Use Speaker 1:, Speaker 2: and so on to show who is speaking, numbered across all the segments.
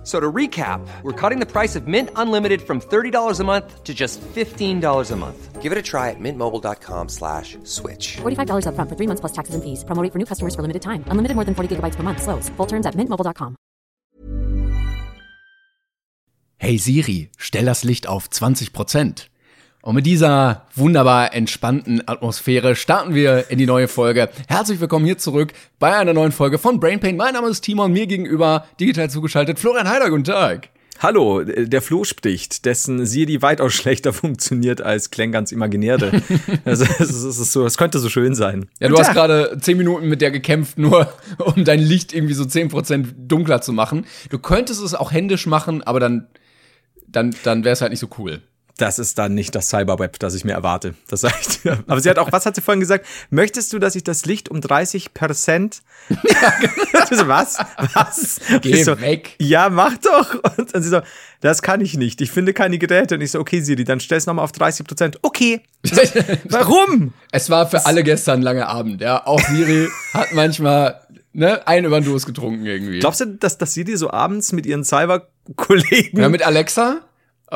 Speaker 1: F- So to recap, we're cutting the price of Mint Unlimited from $30 a month to just $15 a month.
Speaker 2: Give it a try at mintmobile.com slash switch.
Speaker 3: $45 upfront for three months plus taxes and fees. Promo rate for new customers for limited time. Unlimited more than 40 gigabytes per month. Slows. Full terms at mintmobile.com.
Speaker 4: Hey Siri, stell das Licht auf 20%. Und mit dieser wunderbar entspannten Atmosphäre starten wir in die neue Folge. Herzlich willkommen hier zurück bei einer neuen Folge von Brain Pain. Mein Name ist Timon, mir gegenüber digital zugeschaltet Florian Heider, guten Tag.
Speaker 5: Hallo, äh, der Flo spricht, dessen Siri weitaus schlechter funktioniert als Klengans Imaginäre. also es ist, es ist so, es könnte so schön sein.
Speaker 4: Ja, du hast gerade 10 Minuten mit der gekämpft, nur um dein Licht irgendwie so 10% dunkler zu machen. Du könntest es auch händisch machen, aber dann, dann, dann wäre es halt nicht so cool.
Speaker 5: Das ist dann nicht das Cyberweb, das ich mir erwarte. Das dir. Aber sie hat auch, was hat sie vorhin gesagt? Möchtest du, dass ich das Licht um 30 Prozent? Ja, was? Was?
Speaker 4: Geh
Speaker 5: so,
Speaker 4: weg.
Speaker 5: Ja, mach doch. Und dann sie so, das kann ich nicht. Ich finde keine Geräte. Und ich so, okay, Siri, dann stell's nochmal auf 30 Prozent. Okay. Warum?
Speaker 4: Es war für alle gestern ein langer Abend, ja. Auch Siri hat manchmal ne, einen über den Durst getrunken irgendwie.
Speaker 5: Glaubst du, dass, dass Siri so abends mit ihren Cyber-Kollegen
Speaker 4: ja, mit Alexa?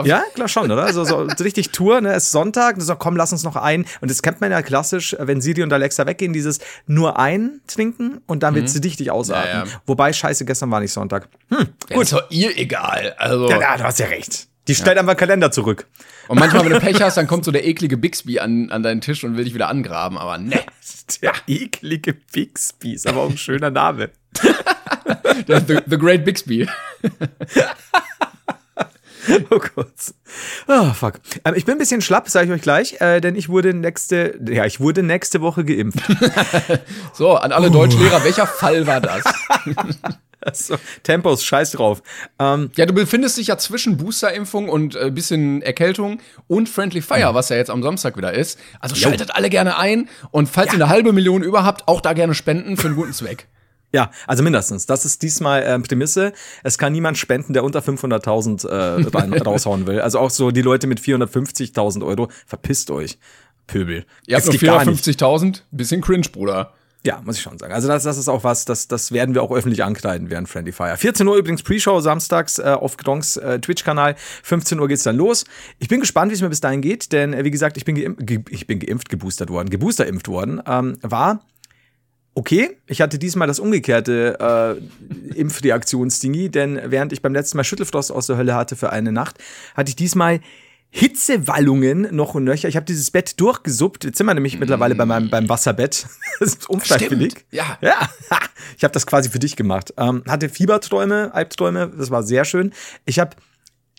Speaker 5: Ja, klar schon, oder? So, so richtig Tour, ne? Es ist Sonntag, so komm, lass uns noch ein. Und das kennt man ja klassisch, wenn Siri und Alexa weggehen, dieses nur ein trinken und dann wird sie richtig ausatmen.
Speaker 4: Ja, ja.
Speaker 5: Wobei, scheiße, gestern war nicht Sonntag. Hm,
Speaker 4: Ja, ist doch ihr egal. Also.
Speaker 5: ja, ja, du hast ja recht. Die stellt einfach Kalender zurück.
Speaker 4: Und manchmal, wenn du Pech hast, dann kommt so der eklige Bixby an, an deinen Tisch und will dich wieder angraben, aber ne.
Speaker 5: Der eklige Bixby ist aber auch ein schöner Name.
Speaker 4: The, the Great Bixby.
Speaker 5: Oh Gott. Oh, fuck. Ähm, ich bin ein bisschen schlapp, sage ich euch gleich, äh, denn ich wurde nächste, ja, ich wurde nächste Woche geimpft.
Speaker 4: So, an alle Deutschlehrer, welcher Fall war das?
Speaker 5: so, Tempos, scheiß drauf. Ähm,
Speaker 4: Ja, du befindest dich ja zwischen Boosterimpfung und äh, bisschen Erkältung und Friendly Fire, was ja jetzt am Samstag wieder ist. Also schaltet alle gerne ein und falls ihr eine halbe Million über habt, auch da gerne spenden für einen guten Zweck.
Speaker 5: Ja, also mindestens. Das ist diesmal äh, Prämisse. Es kann niemand spenden, der unter 500.000 äh, raushauen will. Also auch so die Leute mit 450.000 Euro. Verpisst euch, Pöbel.
Speaker 4: Ihr habt nur
Speaker 5: geht gar nicht.
Speaker 4: 450.000, bisschen cringe, Bruder.
Speaker 5: Ja, muss ich schon sagen. Also das, das ist auch was, das, das werden wir auch öffentlich ankleiden während Friendly Fire. 14 Uhr übrigens Pre-Show samstags äh, auf Gronks äh, Twitch-Kanal. 15 Uhr geht's dann los. Ich bin gespannt, wie es mir bis dahin geht, denn äh, wie gesagt, ich bin, geimpft, ge ich bin geimpft, geboostert worden, geboosterimpft worden. Ähm, war okay. Ich hatte diesmal das umgekehrte äh, Impfreaktionsdingi, denn während ich beim letzten Mal Schüttelfrost aus der Hölle hatte für eine Nacht, hatte ich diesmal Hitzewallungen noch und nöcher. Ich habe dieses Bett durchgesuppt. Jetzt sind wir nämlich mittlerweile bei meinem beim Wasserbett. Das ist unfreiwillig.
Speaker 4: Ja.
Speaker 5: Ja, ich habe das quasi für dich gemacht. Ähm, hatte Fieberträume, Albträume, das war sehr schön. Ich habe,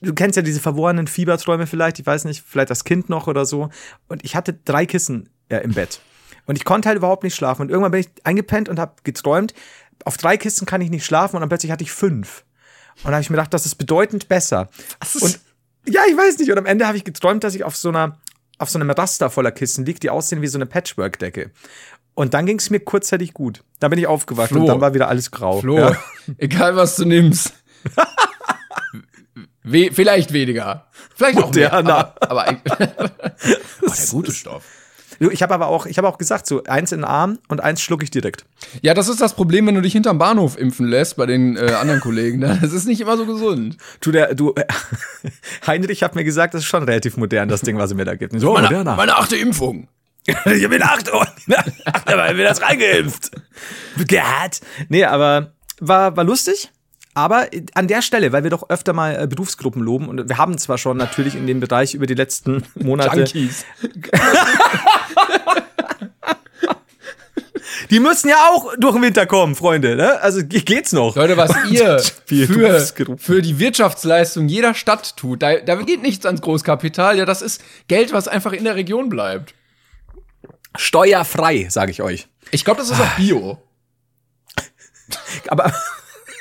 Speaker 5: du kennst ja diese verworrenen Fieberträume vielleicht, ich weiß nicht, vielleicht das Kind noch oder so. Und ich hatte drei Kissen äh, im Bett. Und ich konnte halt überhaupt nicht schlafen. Und irgendwann bin ich eingepennt und habe geträumt, auf drei Kissen kann ich nicht schlafen und dann plötzlich hatte ich fünf. Und da habe ich mir gedacht, das ist bedeutend besser. Und ja, ich weiß nicht. Und am Ende habe ich geträumt, dass ich auf so einer auf so einem Raster voller Kissen liegt, die aussehen wie so eine Patchwork-Decke. Und dann ging es mir kurzzeitig gut. Dann bin ich aufgewacht
Speaker 4: Flo.
Speaker 5: und dann war wieder alles grau.
Speaker 4: Flo,
Speaker 5: Ja.
Speaker 4: egal was du nimmst. We vielleicht weniger. Vielleicht auch mehr.
Speaker 5: Moderner.
Speaker 4: Aber, aber, aber der gute Stoff.
Speaker 5: Ich habe aber auch, ich habe auch gesagt, so eins in den Arm und eins schluck ich direkt.
Speaker 4: Ja, das ist das Problem, wenn du dich hinterm Bahnhof impfen lässt bei den äh, anderen Kollegen. Ne? Das ist nicht immer so gesund.
Speaker 5: Du, der, du, Heinrich hat mir gesagt, das ist schon relativ modern, das Ding, was er mir da gibt. Und ich So, moderner.
Speaker 4: meine achte Impfung.
Speaker 5: ich bin acht Uhr. Acht Uhr, mir das reingeimpft. Gehört. Nee, aber war, war lustig. Aber an der Stelle, weil wir doch öfter mal äh, Berufsgruppen loben und wir haben zwar schon natürlich in dem Bereich über die letzten Monate
Speaker 4: Junkies.
Speaker 5: Die müssen ja auch durch den Winter kommen, Freunde. Ne? Also ge- geht's noch.
Speaker 4: Leute, was ihr für, für die Wirtschaftsleistung jeder Stadt tut, da, da geht nichts ans Großkapital. Ja, das ist Geld, was einfach in der Region bleibt.
Speaker 5: Steuerfrei, sage ich euch.
Speaker 4: Ich glaube, das ist auch Bio.
Speaker 5: Aber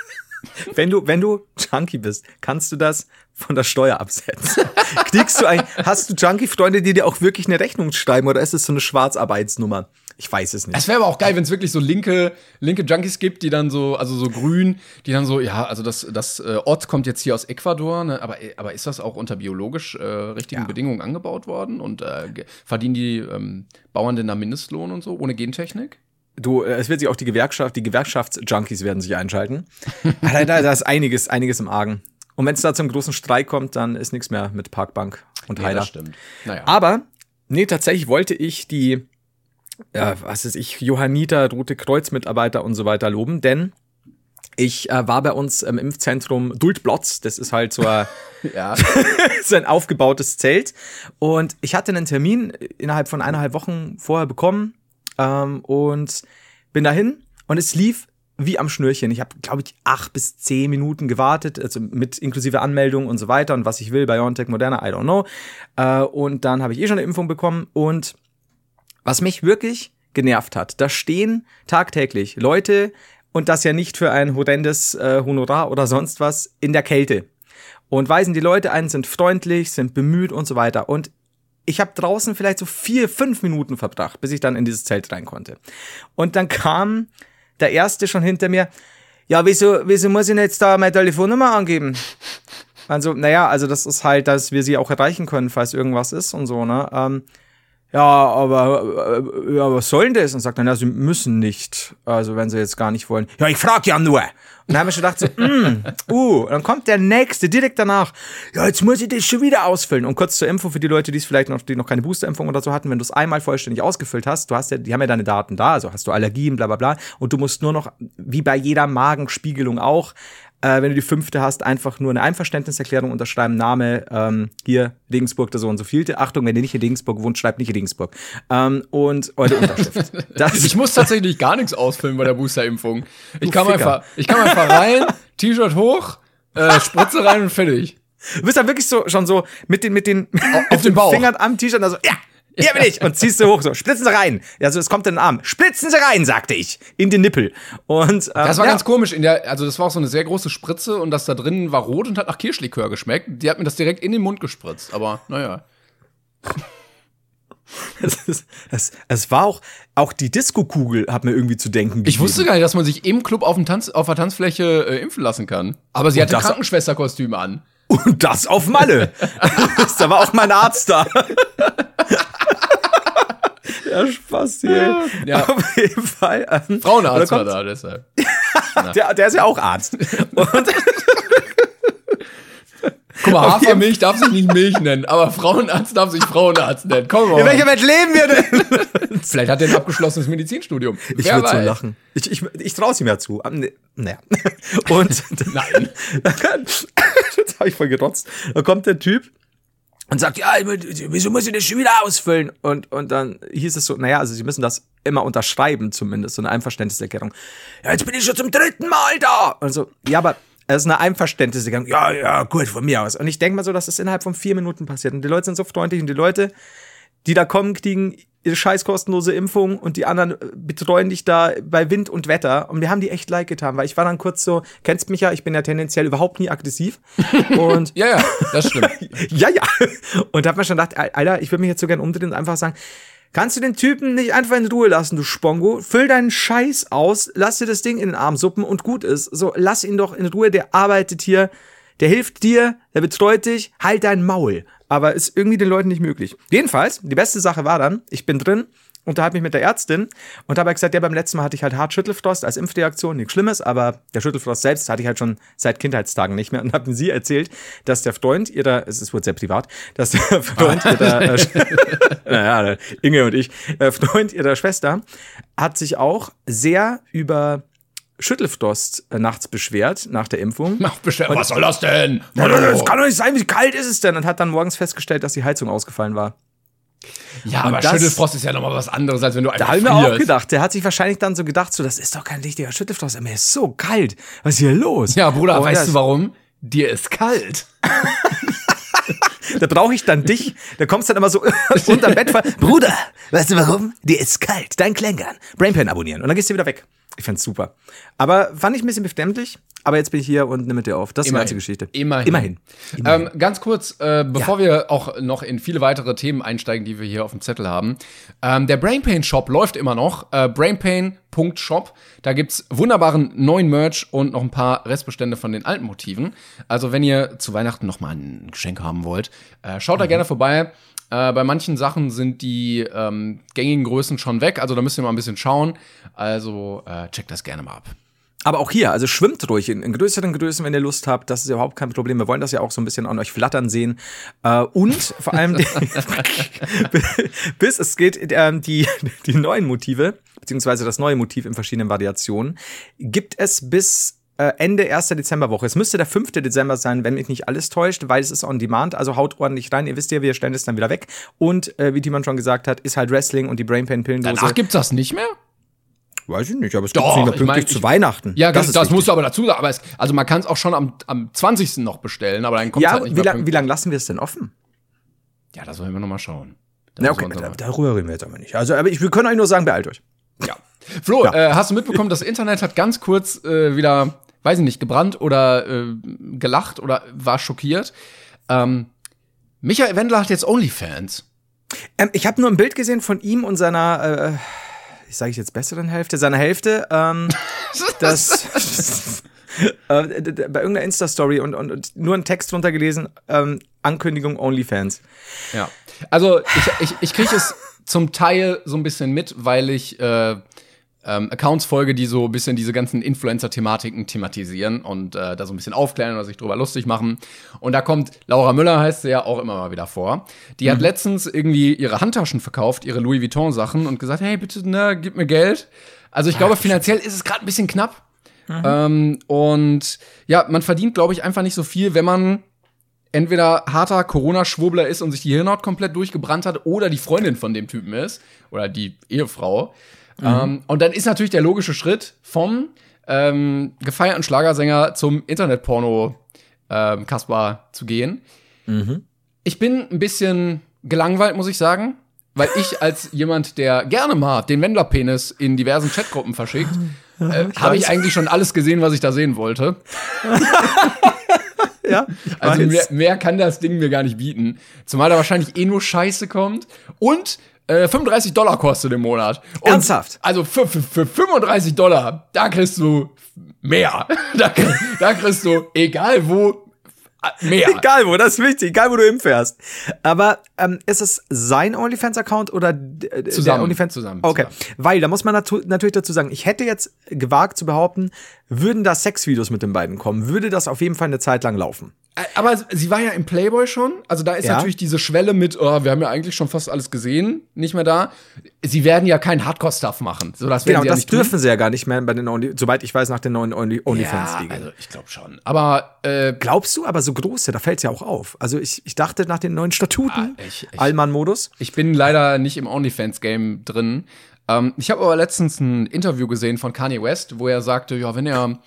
Speaker 5: wenn du, wenn du Junkie bist, kannst du das von der Steuer absetzen. Kriegst du ein, hast du Junkie-Freunde, die dir auch wirklich eine Rechnung schreiben oder ist es so eine Schwarzarbeitsnummer? Ich weiß es nicht.
Speaker 4: Es wäre aber auch geil, wenn es wirklich so linke, linke Junkies gibt, die dann so, also so grün, die dann so, ja, also das, das äh, Ott kommt jetzt hier aus Ecuador, ne, aber, aber ist das auch unter biologisch äh, richtigen
Speaker 5: Ja.
Speaker 4: Bedingungen angebaut worden? Und äh, verdienen die ähm, Bauern denn da Mindestlohn und so, ohne Gentechnik?
Speaker 5: Du, äh, es wird sich auch die Gewerkschaft, die Gewerkschaftsjunkies werden sich einschalten. da, da, da ist einiges, einiges im Argen. Und wenn es da zum großen Streik kommt, dann ist nichts mehr mit Parkbank und
Speaker 4: Ja,
Speaker 5: Heiler.
Speaker 4: das stimmt. Naja.
Speaker 5: Aber, nee, tatsächlich wollte ich die, äh, was ist ich, Johanniter, Rote Kreuz-Mitarbeiter und so weiter loben, denn ich äh, war bei uns im Impfzentrum Duldblotz, das ist halt so ein,
Speaker 4: ja.
Speaker 5: so ein aufgebautes Zelt. Und ich hatte einen Termin innerhalb von eineinhalb Wochen vorher bekommen ähm, und bin dahin und es lief wie am Schnürchen. Ich habe, glaube ich, acht bis zehn Minuten gewartet, also mit inklusive Anmeldung und so weiter und was ich will, BioNTech, Moderna, I don't know. Äh, und dann habe ich eh schon eine Impfung bekommen und was mich wirklich genervt hat, da stehen tagtäglich Leute und das ja nicht für ein horrendes äh, Honorar oder sonst was in der Kälte und weisen die Leute ein, sind freundlich, sind bemüht und so weiter. Und ich habe draußen vielleicht so vier, fünf Minuten verbracht, bis ich dann in dieses Zelt rein konnte. Und dann kam der Erste schon hinter mir, ja, wieso, wieso muss ich denn jetzt da meine Telefonnummer angeben? Also, naja, also das ist halt, dass wir sie auch erreichen können, falls irgendwas ist und so, ne? Ähm, ja, aber äh, ja, was soll denn das? Und sagt dann, ja, sie müssen nicht. Also wenn sie jetzt gar nicht wollen. Ja, ich frag ja nur. Und dann haben wir schon gedacht, so, mm, uh, und dann kommt der nächste direkt danach. Ja, jetzt muss ich das schon wieder ausfüllen. Und kurz zur Info für die Leute, die es vielleicht noch, die noch keine Boosterimpfung oder so hatten, wenn du es einmal vollständig ausgefüllt hast, du hast ja, die haben ja deine Daten da, also hast du Allergien, bla bla bla. Und du musst nur noch, wie bei jeder Magenspiegelung auch, äh, wenn du die fünfte hast, einfach nur eine Einverständniserklärung unterschreiben, Name, ähm, hier, Regensburg, der so und so vielte. Achtung, wenn ihr nicht in Regensburg wohnt, schreibt nicht in Regensburg. Ähm, und eure Unterschrift.
Speaker 4: Ich muss tatsächlich gar nichts ausfüllen bei der Boosterimpfung. Ich
Speaker 5: Ficker.
Speaker 4: einfach, ich kam einfach rein, T-Shirt hoch, äh, Spritze rein und fertig.
Speaker 5: du bist dann wirklich so, schon so mit den, mit den,
Speaker 4: auf den Bauch.
Speaker 5: Fingern am T-Shirt, also, ja, hier bin ich. Und ziehst du hoch, so, splitzen Sie rein. Ja, so, es kommt in den Arm. Splitzen Sie rein, sagte ich. In den Nippel. Und, ähm,
Speaker 4: Das war
Speaker 5: ja,
Speaker 4: ganz komisch. In der, also das war auch so eine sehr große Spritze und das da drin war rot und hat nach Kirschlikör geschmeckt. Die hat mir das direkt in den Mund gespritzt. Aber naja.
Speaker 5: Es, war auch, auch die Disco-Kugel hat mir irgendwie zu denken
Speaker 4: Ich
Speaker 5: gegeben.
Speaker 4: wusste gar nicht, dass man sich im Club auf, Tanz, auf der Tanzfläche äh, impfen lassen kann. Aber sie
Speaker 5: Und
Speaker 4: hatte
Speaker 5: das-
Speaker 4: Krankenschwesterkostüm an.
Speaker 5: Und das auf Malle. da war auch mein Arzt da. ja, Spaß hier.
Speaker 4: Ja.
Speaker 5: Auf jeden Fall. Ähm,
Speaker 4: Frauenarzt war da, deshalb.
Speaker 5: Der, der ist ja auch Arzt. Und
Speaker 4: Guck mal, Hafermilch darf sich nicht Milch nennen, aber Frauenarzt darf sich Frauenarzt nennen. Komm mal.
Speaker 5: in welcher Welt leben wir denn?
Speaker 4: Vielleicht hat er ein abgeschlossenes Medizinstudium.
Speaker 5: Ich würde so lachen. Ich, ich, ich traue es ihm ja zu. Ne- Naja. Und
Speaker 4: Nein.
Speaker 5: jetzt habe ich voll gerotzt. Da kommt der Typ und sagt, ja, wieso muss ich das schon wieder ausfüllen? Und, und dann hieß es so, naja, also sie müssen das immer unterschreiben zumindest, so eine Einverständniserklärung. Ja, jetzt bin ich schon zum dritten Mal da. Und so, ja, aber es ist eine Einverständniserklärung. Ja, ja, gut, von mir aus. Und ich denke mal so, dass das innerhalb von vier Minuten passiert. Und die Leute sind so freundlich und die Leute, die da kommen, kriegen ihre scheiß kostenlose Impfung und die anderen äh, betreuen dich da bei Wind und Wetter. Und wir haben die echt leid getan, weil ich war dann kurz so, kennst mich ja, ich bin ja tendenziell überhaupt nie aggressiv. Und
Speaker 4: Ja, ja, das stimmt.
Speaker 5: ja, ja. Und da hat man schon gedacht, Alter, ich würde mich jetzt so gern umdrehen und einfach sagen, kannst du den Typen nicht einfach in Ruhe lassen, du Spongo? Füll deinen Scheiß aus, lass dir das Ding in den Arm suppen und gut ist. So, lass ihn doch in Ruhe, der arbeitet hier, der hilft dir, der betreut dich, halt dein Maul. Aber ist irgendwie den Leuten nicht möglich. Jedenfalls, die beste Sache war dann, ich bin drin, unterhalte mich mit der Ärztin und habe gesagt, ja, beim letzten Mal hatte ich halt hart Schüttelfrost als Impfreaktion, nichts Schlimmes, aber der Schüttelfrost selbst hatte ich halt schon seit Kindheitstagen nicht mehr und habe sie erzählt, dass der Freund ihrer, es wohl sehr privat, dass der Freund ihrer, äh, naja, Inge und ich, äh, Freund ihrer Schwester, hat sich auch sehr über Schüttelfrost äh, nachts beschwert nach der Impfung.
Speaker 4: Mach bestimmt. Was soll das denn?
Speaker 5: Ja, Das kann doch nicht sein, wie kalt ist es denn? Und hat dann morgens festgestellt, dass die Heizung ausgefallen war.
Speaker 4: Ja, aber
Speaker 5: das-
Speaker 4: Schüttelfrost ist ja nochmal was anderes, als wenn du
Speaker 5: Da
Speaker 4: einfach
Speaker 5: habe ich mir auch gedacht, der hat sich wahrscheinlich dann so gedacht, so, das ist doch kein richtiger Schüttelfrost, mir ist so kalt. Was ist hier los?
Speaker 4: Ja, Bruder,
Speaker 5: Und
Speaker 4: weißt
Speaker 5: das-
Speaker 4: du warum? Dir ist kalt.
Speaker 5: Da brauche ich dann dich. Da kommst dann immer so unterm Bett. Bruder, weißt du warum? Dir ist kalt. Dein Klängern. Brainpan abonnieren. Und dann gehst du wieder weg. Ich fand's super. Aber fand ich ein bisschen befremdlich. Aber jetzt bin ich hier und nehme mit dir auf. Das ist die ganze Geschichte.
Speaker 4: Immerhin.
Speaker 5: Immerhin.
Speaker 4: Ähm, ganz kurz, äh, bevor wir auch noch in viele weitere Themen einsteigen, die wir hier auf dem Zettel haben. Ähm, der Brainpain Shop läuft immer noch. Äh, Brainpain.shop. Da gibt's wunderbaren neuen Merch und noch ein paar Restbestände von den alten Motiven. Also wenn ihr zu Weihnachten noch mal ein Geschenk haben wollt, äh, schaut da gerne vorbei. Äh, bei manchen Sachen sind die ähm, gängigen Größen schon weg, also da müsst ihr mal ein bisschen schauen. Also äh, checkt das gerne mal ab.
Speaker 5: Aber auch hier, also schwimmt ruhig in, in größeren Größen, wenn ihr Lust habt. Das ist überhaupt kein Problem. Wir wollen das ja auch so ein bisschen an euch flattern sehen. Äh, und vor allem, bis es geht, ähm, die, die neuen Motive, beziehungsweise das neue Motiv in verschiedenen Variationen, gibt es bis äh, Ende 1. Dezemberwoche. Es müsste der 5. Dezember sein, wenn mich nicht alles täuscht, weil es ist on demand, also haut ordentlich rein. Ihr wisst ja, wir stellen es dann wieder weg. Und äh, wie Timon schon gesagt hat, ist halt Wrestling und die Brainpain-Pillendose.
Speaker 4: Danach gibt's das nicht mehr?
Speaker 5: Weiß ich nicht, aber es gibt nicht mehr
Speaker 4: ich
Speaker 5: pünktlich
Speaker 4: mein,
Speaker 5: zu
Speaker 4: ich-
Speaker 5: Weihnachten.
Speaker 4: Ja, das, das
Speaker 5: wichtig.
Speaker 4: musst du aber dazu sagen. Aber es, also man kann es auch schon am, am 20. noch bestellen, aber dann kommt
Speaker 5: Ja,
Speaker 4: halt nicht
Speaker 5: wie lange wie
Speaker 4: pünktlich.
Speaker 5: lang lassen wir es denn offen?
Speaker 4: Ja, das wollen wir noch mal schauen.
Speaker 5: Na, okay, da, darüber reden wir jetzt aber nicht. Also, aber ich, wir können euch nur sagen, beeilt euch.
Speaker 4: ja. Flo, äh, hast du mitbekommen, das Internet hat ganz kurz äh, wieder, weiß ich nicht, gebrannt oder äh, gelacht oder war schockiert. Ähm, Michael Wendler hat jetzt OnlyFans.
Speaker 5: Ähm, ich habe nur ein Bild gesehen von ihm und seiner, äh, ich sage ich jetzt besseren Hälfte, seiner Hälfte, ähm, das äh, bei irgendeiner Insta-Story und, und, und nur einen Text drunter gelesen, ähm, Ankündigung OnlyFans.
Speaker 4: Ja. Also ich, ich, ich kriege es zum Teil so ein bisschen mit, weil ich äh, ähm, Accounts folge, die so ein bisschen diese ganzen Influencer-Thematiken thematisieren und äh, da so ein bisschen aufklären oder sich drüber lustig machen. Und da kommt, Laura Müller heißt sie ja auch immer mal wieder vor. Die hat letztens irgendwie ihre Handtaschen verkauft, ihre Louis Vuitton-Sachen und gesagt, hey, bitte, ne, gib mir Geld. Also ich glaube, finanziell ist es gerade ein bisschen knapp. Ähm, und ja, man verdient, glaube ich, einfach nicht so viel, wenn man entweder harter Corona-Schwurbler ist und sich die Hirnhaut komplett durchgebrannt hat oder die Freundin von dem Typen ist oder die Ehefrau. Ähm, und dann ist natürlich der logische Schritt vom ähm, gefeierten Schlagersänger zum Internetporno ähm, Kaspar zu gehen. Ich bin ein bisschen gelangweilt, muss ich sagen, weil ich als jemand, der gerne mal den Wendler-Penis in diversen Chatgruppen verschickt, äh, habe ich eigentlich schon alles gesehen, was ich da sehen wollte.
Speaker 5: Ja,
Speaker 4: Also mehr, mehr kann das Ding mir gar nicht bieten. Zumal da wahrscheinlich eh nur Scheiße kommt. Und äh, 35 Dollar kostet im Monat. Und
Speaker 5: Ernsthaft?
Speaker 4: Also für, für, für 35 Dollar, da kriegst du mehr. Da, da kriegst du, egal wo, mehr.
Speaker 5: Egal wo, das ist wichtig, egal wo du hinfährst. Aber ähm, ist es sein OnlyFans-Account oder äh,
Speaker 4: Zusammen,
Speaker 5: der OnlyFans?
Speaker 4: zusammen,
Speaker 5: Okay,
Speaker 4: zusammen.
Speaker 5: weil da muss man natu natürlich dazu sagen, ich hätte jetzt gewagt zu behaupten, würden da Sexvideos mit den beiden kommen, würde das auf jeden Fall eine Zeit lang laufen.
Speaker 4: Äh, Aber sie war ja im Playboy schon. Also da ist
Speaker 5: Ja.
Speaker 4: natürlich diese Schwelle mit, oh, wir haben ja eigentlich schon fast alles gesehen, nicht mehr da. Sie werden ja keinen Hardcore-Stuff machen. So, das
Speaker 5: Genau,
Speaker 4: ja
Speaker 5: das
Speaker 4: nicht tun.
Speaker 5: dürfen sie ja gar nicht mehr bei den Only, soweit ich weiß, nach den neuen Only
Speaker 4: ja,
Speaker 5: OnlyFans-Regeln.
Speaker 4: also ich glaube schon. Aber äh,
Speaker 5: Glaubst du, aber so große, da fällt es ja auch auf. Also ich, ich dachte nach den neuen Statuten,
Speaker 4: Ah,
Speaker 5: Allmann-Modus.
Speaker 4: Ich bin leider nicht im OnlyFans-Game drin. Ähm, ich habe aber letztens ein Interview gesehen von Kanye West, wo er sagte, ja, wenn er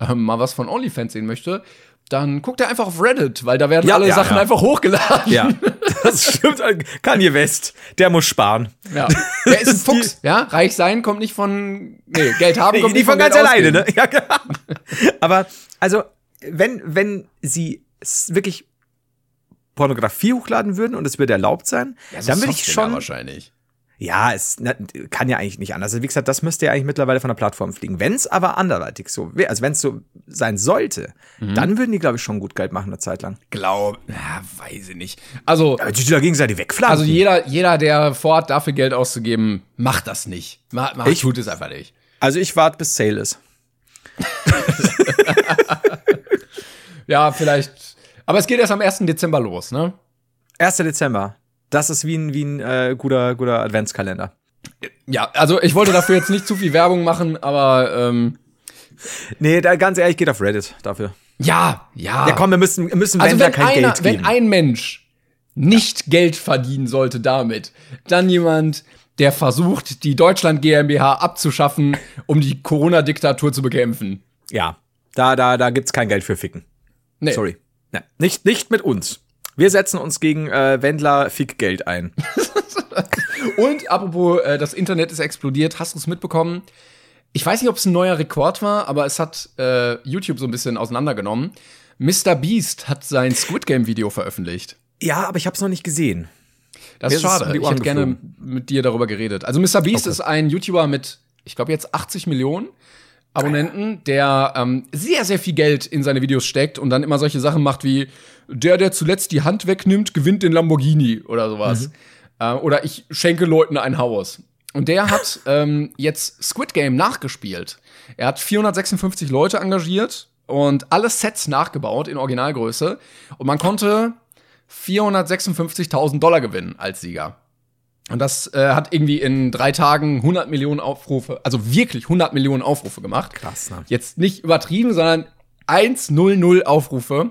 Speaker 4: ähm, mal was von OnlyFans sehen möchte, dann guckt er einfach auf Reddit, weil da werden
Speaker 5: Ja,
Speaker 4: alle
Speaker 5: ja,
Speaker 4: Sachen
Speaker 5: ja.
Speaker 4: einfach hochgeladen.
Speaker 5: Ja, das stimmt. Kanye West, der muss sparen.
Speaker 4: Ja. Der ist ein Fuchs, ja. Reich sein kommt nicht von, nee, Geld haben kommt
Speaker 5: die
Speaker 4: nicht
Speaker 5: von ganz
Speaker 4: Geld
Speaker 5: alleine,
Speaker 4: ausgeben.
Speaker 5: ne? Ja, genau. Aber, also, wenn, wenn sie wirklich Pornografie hochladen würden und es würde erlaubt sein,
Speaker 4: Ja, so
Speaker 5: dann würde ich schon.
Speaker 4: wahrscheinlich.
Speaker 5: Ja, es na, kann ja eigentlich nicht anders. Also, wie gesagt, das müsste ja eigentlich mittlerweile von der Plattform fliegen. Wenn es aber anderweitig so wäre, also wenn es so sein sollte,
Speaker 4: Mhm.
Speaker 5: dann würden die, glaube ich, schon gut Geld machen eine Zeit lang.
Speaker 4: Glaub, ja, weiß ich nicht. Also,
Speaker 5: Aber die da gegenseitig wegflanken.
Speaker 4: also jeder, jeder, der vorhat, dafür Geld auszugeben, macht das nicht. Macht, macht,
Speaker 5: Ich-
Speaker 4: tut es einfach nicht.
Speaker 5: also ich warte, bis Sale ist.
Speaker 4: Ja, vielleicht. Aber es geht erst am 1. Dezember los, ne?
Speaker 5: 1. Dezember. Das ist wie ein, wie ein äh, guter, guter Adventskalender.
Speaker 4: Ja, also ich wollte dafür jetzt nicht zu viel Werbung machen, aber ähm,
Speaker 5: Nee, da, ganz ehrlich, geht auf Reddit dafür.
Speaker 4: ja, ja.
Speaker 5: Ja, komm, wir müssen, wir müssen
Speaker 4: also wenn
Speaker 5: kein
Speaker 4: einer,
Speaker 5: Geld
Speaker 4: wenn
Speaker 5: geben.
Speaker 4: ein Mensch nicht Geld verdienen sollte damit, dann jemand, der versucht, die Deutschland GmbH abzuschaffen, um die Corona-Diktatur zu bekämpfen.
Speaker 5: ja, da, da, da gibt's kein Geld für Ficken.
Speaker 4: Nee.
Speaker 5: Sorry. Ja, nicht, nicht mit uns. Wir setzen uns gegen äh, Wendler Fickgeld ein.
Speaker 4: Und apropos, äh, das Internet ist explodiert, hast du es mitbekommen? ich weiß nicht, ob es ein neuer Rekord war, aber es hat äh, YouTube so ein bisschen auseinandergenommen. Mr. Beast hat sein Squid Game Video veröffentlicht.
Speaker 5: Ja, aber ich habe es noch nicht gesehen.
Speaker 4: Das ist schade. Ich hätte gerne mit dir darüber geredet. Also Mr. Beast
Speaker 5: Okay.
Speaker 4: ist ein YouTuber mit, ich glaube jetzt 80 Millionen Abonnenten, der ähm, sehr, sehr viel Geld in seine Videos steckt und dann immer solche Sachen macht wie der, der zuletzt die Hand wegnimmt, gewinnt den Lamborghini oder sowas. Äh, oder ich schenke Leuten ein Haus. Und der hat ähm, jetzt Squid Game nachgespielt. Er hat 456 Leute engagiert und alle Sets nachgebaut in Originalgröße. Und man konnte 456.000 Dollar gewinnen als Sieger. Und das äh, hat irgendwie in drei Tagen 100 Millionen Aufrufe, also wirklich 100 Millionen Aufrufe gemacht.
Speaker 5: Krass, ne?
Speaker 4: Jetzt nicht übertrieben, sondern 100 Aufrufe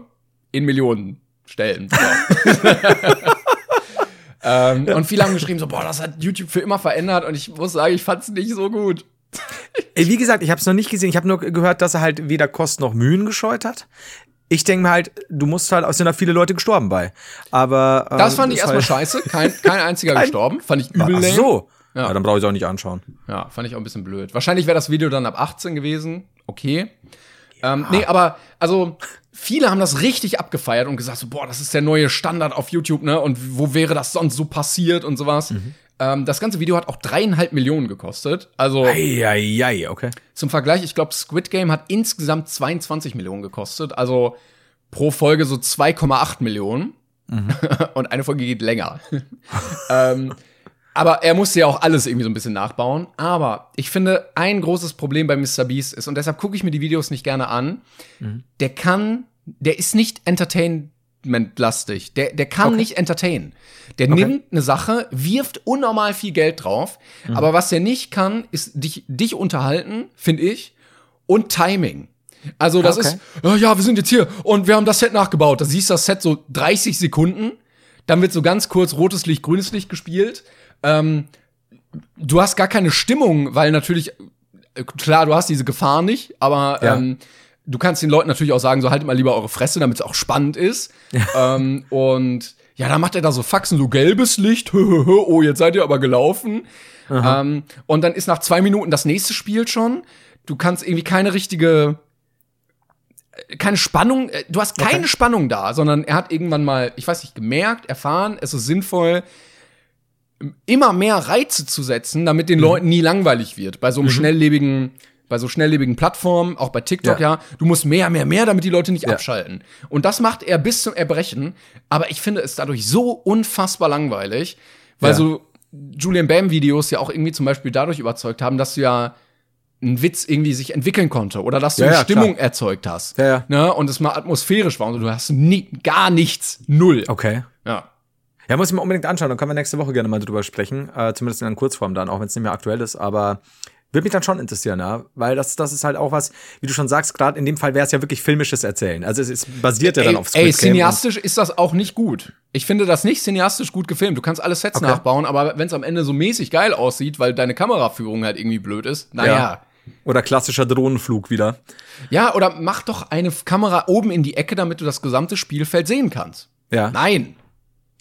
Speaker 4: in Millionen Stellen. Ähm, Und viele haben geschrieben so, boah, das hat YouTube für immer verändert. Und ich muss sagen, ich fand's nicht so gut.
Speaker 5: Ey, Wie gesagt, ich habe es noch nicht gesehen. Ich habe nur gehört, dass er halt weder Kosten noch Mühen gescheut hat. Ich denke mir halt, du musst halt, es sind da viele Leute gestorben bei. Aber ähm,
Speaker 4: Das fand ich erstmal
Speaker 5: halt,
Speaker 4: scheiße. Kein, kein einziger gestorben. Fand ich übel
Speaker 5: Ach so.
Speaker 4: Ja.
Speaker 5: Ja. dann brauche ich auch nicht anschauen.
Speaker 4: Ja, fand ich auch ein bisschen blöd. Wahrscheinlich wäre das Video dann ab 18 gewesen. Okay. Ähm, nee, aber also viele haben das richtig abgefeiert und gesagt so, boah, das ist der neue Standard auf YouTube, ne? Und wo wäre das sonst so passiert und sowas. Ähm, das ganze Video hat auch dreieinhalb Millionen gekostet. Also
Speaker 5: Eieiei, okay.
Speaker 4: zum Vergleich, ich glaube, Squid Game hat insgesamt 22 Millionen gekostet. Also pro Folge so 2,8 Millionen. Und eine Folge geht länger. ähm, aber er musste ja auch alles irgendwie so ein bisschen nachbauen. Aber ich finde, ein großes Problem bei Mr. Beast ist, und deshalb gucke ich mir die Videos nicht gerne an, der kann, der ist nicht entertainment-lastig. Der, der kann nicht entertainen. Der nimmt eine Sache, wirft unnormal viel Geld drauf,
Speaker 5: Mhm.
Speaker 4: aber was er nicht kann, ist dich, dich unterhalten, finde ich, und Timing. Also das
Speaker 5: Okay.
Speaker 4: ist, ja, ja, wir sind jetzt hier und wir haben das Set nachgebaut. Da siehst du das Set so 30 Sekunden, dann wird so ganz kurz rotes Licht, grünes Licht gespielt. Ähm, du hast gar keine Stimmung, weil natürlich, äh, klar, du hast diese Gefahr nicht, aber
Speaker 5: Ja.
Speaker 4: ähm, du kannst den Leuten natürlich auch sagen, so haltet mal lieber eure Fresse, damit es auch spannend ist. ähm, und ja, dann macht er da so Faxen, so gelbes Licht, oh, jetzt seid ihr aber gelaufen. Ähm, und dann ist nach zwei Minuten das nächste Spiel schon. Du kannst irgendwie keine richtige, äh, keine Spannung, äh, du hast keine Spannung da, sondern er hat irgendwann mal, ich weiß nicht, gemerkt, erfahren, es ist sinnvoll, immer mehr Reize zu setzen, damit den Leuten nie langweilig wird. Bei so einem schnelllebigen, bei so schnelllebigen Plattformen, auch bei TikTok, ja.
Speaker 5: Ja.
Speaker 4: du musst mehr, mehr, mehr, damit die Leute nicht
Speaker 5: Ja.
Speaker 4: abschalten. Und das macht er bis zum Erbrechen, aber ich finde es dadurch so unfassbar langweilig, weil
Speaker 5: Ja.
Speaker 4: so Julian Bam Videos ja auch irgendwie zum Beispiel dadurch überzeugt haben, dass du ja ein Witz irgendwie sich entwickeln konnte oder dass du eine Stimmung
Speaker 5: klar.
Speaker 4: erzeugt hast.
Speaker 5: Ja, ja.
Speaker 4: Ne? Und es mal atmosphärisch war und du hast nie, gar nichts, null.
Speaker 5: Okay.
Speaker 4: Ja.
Speaker 5: Ja, muss ich mir unbedingt anschauen. Dann können wir nächste Woche gerne mal drüber sprechen. Äh, zumindest in einer Kurzform dann, auch wenn es nicht mehr aktuell ist. Aber würde mich dann schon interessieren, ja. Weil das, das ist halt auch was, wie du schon sagst, gerade in dem Fall wäre es ja wirklich filmisches Erzählen. Also es ist, basiert ja dann
Speaker 4: Ey,
Speaker 5: auf Squid
Speaker 4: ey cineastisch ist das auch nicht gut. Ich finde das nicht cineastisch gut gefilmt. Du kannst alle Sets
Speaker 5: Okay.
Speaker 4: nachbauen, aber wenn es am Ende so mäßig geil aussieht, weil deine Kameraführung halt irgendwie blöd ist, naja.
Speaker 5: Ja. Oder klassischer Drohnenflug wieder.
Speaker 4: Ja, oder mach doch eine Kamera oben in die Ecke, damit du das gesamte Spielfeld sehen kannst.
Speaker 5: Ja.
Speaker 4: Nein.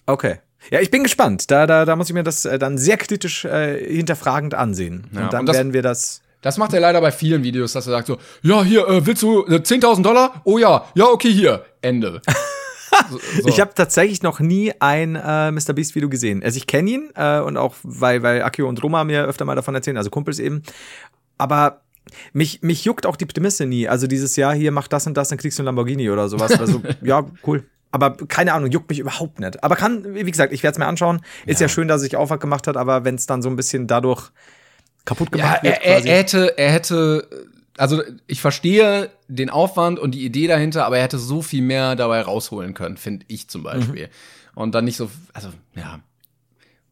Speaker 5: Okay. Ja, ich bin gespannt. Da, da, da muss ich mir das äh, dann sehr kritisch äh, hinterfragend ansehen.
Speaker 4: Ja,
Speaker 5: und dann
Speaker 4: und das-
Speaker 5: werden wir das.
Speaker 4: Das macht er leider bei vielen Videos, dass er sagt so, ja, hier, äh, willst du äh, 10.000 Dollar? Oh ja, ja, okay, hier, Ende. so, so.
Speaker 5: Ich habe tatsächlich noch nie ein äh, Mr. Beast Video gesehen. Also ich kenne ihn äh, und auch weil weil Akio und Roma mir öfter mal davon erzählen, also Kumpels eben. Aber mich mich juckt auch die Prämisse nie. Also dieses Jahr hier mach das und das, dann kriegst du ein Lamborghini oder sowas. Also ja, cool. Aber keine Ahnung, juckt mich überhaupt nicht. Aber kann, wie gesagt, ich werde es mir anschauen. Ist ja. schön, dass er sich Aufwand gemacht hat, aber wenn es dann so ein bisschen dadurch kaputt
Speaker 4: ja,
Speaker 5: gemacht wird,
Speaker 4: er,
Speaker 5: quasi.
Speaker 4: er hätte, er hätte, also ich verstehe den Aufwand und die Idee dahinter, aber er hätte so viel mehr dabei rausholen können, finde ich zum Beispiel. Und dann nicht so, also, ja,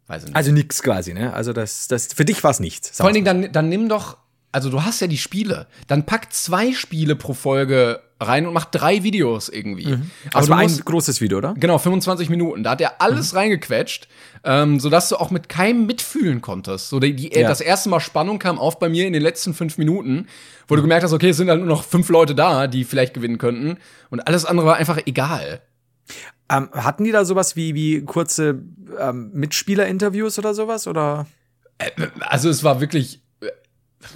Speaker 4: weiß ich nicht.
Speaker 5: also nix quasi, ne? Also das, das für dich war es nichts.
Speaker 4: Vor allen Dingen, dann, dann nimm doch, also du hast ja die Spiele, dann pack zwei Spiele pro Folge rein und mach drei Videos irgendwie. Aber
Speaker 5: das
Speaker 4: du
Speaker 5: war ein
Speaker 4: musst,
Speaker 5: großes Video, oder?
Speaker 4: genau, 25 Minuten. Da hat er
Speaker 5: Mhm.
Speaker 4: alles reingequetscht, ähm, sodass du auch mit keinem mitfühlen konntest. So die, die,
Speaker 5: Ja.
Speaker 4: Das erste Mal Spannung kam auf bei mir in den letzten fünf Minuten, wo du gemerkt hast, okay, es sind dann nur noch fünf Leute da, die vielleicht gewinnen könnten. Und alles andere war einfach egal.
Speaker 5: Ähm, hatten die da sowas wie, wie kurze ähm, Mitspieler-Interviews oder sowas? Oder?
Speaker 4: Also es war wirklich äh,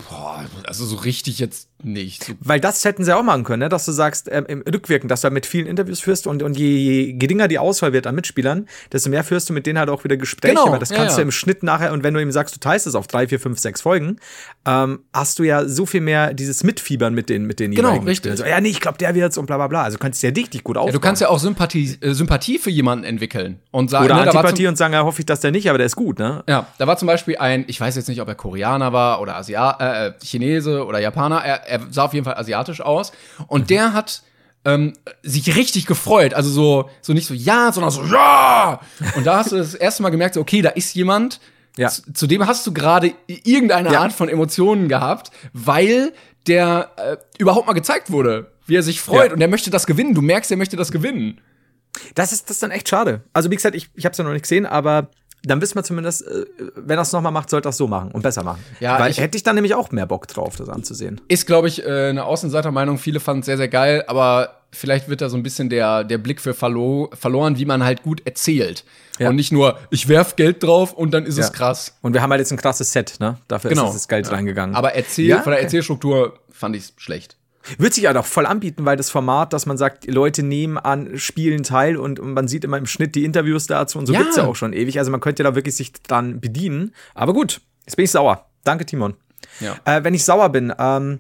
Speaker 4: Boah, also so richtig jetzt nicht.
Speaker 5: Weil das hätten sie auch machen können, ne? dass du sagst, ähm, im Rückwirken, dass du mit vielen Interviews führst und, und je, je geringer die Auswahl wird an Mitspielern, desto mehr führst du mit denen halt auch wieder Gespräche,
Speaker 4: Genau,
Speaker 5: weil das
Speaker 4: ja,
Speaker 5: kannst
Speaker 4: ja.
Speaker 5: du im Schnitt nachher, und wenn du ihm sagst, du teilst es auf drei, vier, fünf, sechs Folgen, ähm, hast du ja so viel mehr dieses Mitfiebern mit den, mit den
Speaker 4: Genau,
Speaker 5: jeweiligen
Speaker 4: richtig.
Speaker 5: Mitspielern. So, ja, nee, ich glaube, der wird's und bla bla bla. Also könntest du ja richtig gut aufbauen.
Speaker 4: Ja, du kannst ja auch Sympathie, äh, Sympathie für jemanden entwickeln und sagen,
Speaker 5: Oder
Speaker 4: ne,
Speaker 5: Antipathie und sagen, ja, hoffe ich, dass der nicht, aber der ist gut, ne?
Speaker 4: ja, da war zum Beispiel ein, ich weiß jetzt nicht, ob er Koreaner war oder Asia äh, Chinese oder Japaner, er, er sah auf jeden Fall asiatisch aus und der hat ähm, sich richtig gefreut, also so, so nicht so ja, sondern so ja. Und da hast du das erste Mal gemerkt, so, okay, da ist jemand,
Speaker 5: Ja.
Speaker 4: zu, zu dem hast du gerade irgendeine
Speaker 5: Ja.
Speaker 4: Art von Emotionen gehabt, weil der äh, überhaupt mal gezeigt wurde, wie er sich freut
Speaker 5: Ja.
Speaker 4: und er möchte das gewinnen. Du merkst, er möchte das gewinnen.
Speaker 5: Das ist das ist dann echt schade. Also wie gesagt, ich, ich habe es ja noch nicht gesehen, aber dann wissen wir zumindest, äh, wenn er es nochmal macht, sollte er es so machen und besser machen.
Speaker 4: Ja,
Speaker 5: Weil
Speaker 4: ich-
Speaker 5: hätte ich dann nämlich auch mehr Bock drauf, das anzusehen.
Speaker 4: Ist, glaube ich, äh, eine Außenseitermeinung. Viele fanden es sehr, sehr geil, aber vielleicht wird da so ein bisschen der, der Blick für verlo verloren, wie man halt gut erzählt.
Speaker 5: Ja.
Speaker 4: Und nicht nur, ich werf Geld drauf und dann ist es
Speaker 5: Ja.
Speaker 4: krass.
Speaker 5: Und wir haben halt jetzt ein krasses Set, ne? Dafür
Speaker 4: Genau.
Speaker 5: ist das Geld reingegangen.
Speaker 4: Aber erzähl,
Speaker 5: Ja,
Speaker 4: von der. Erzählstruktur fand ich schlecht.
Speaker 5: Wird sich halt auch voll anbieten, weil das Format, dass man sagt, Leute nehmen an Spielen teil und, und man sieht immer im Schnitt die Interviews dazu und so
Speaker 4: Ja.
Speaker 5: gibt's ja auch schon ewig. Also man könnte da wirklich sich dran bedienen. Aber gut, jetzt bin ich sauer. Danke, Timon.
Speaker 4: Ja.
Speaker 5: Äh, wenn ich sauer bin, ähm,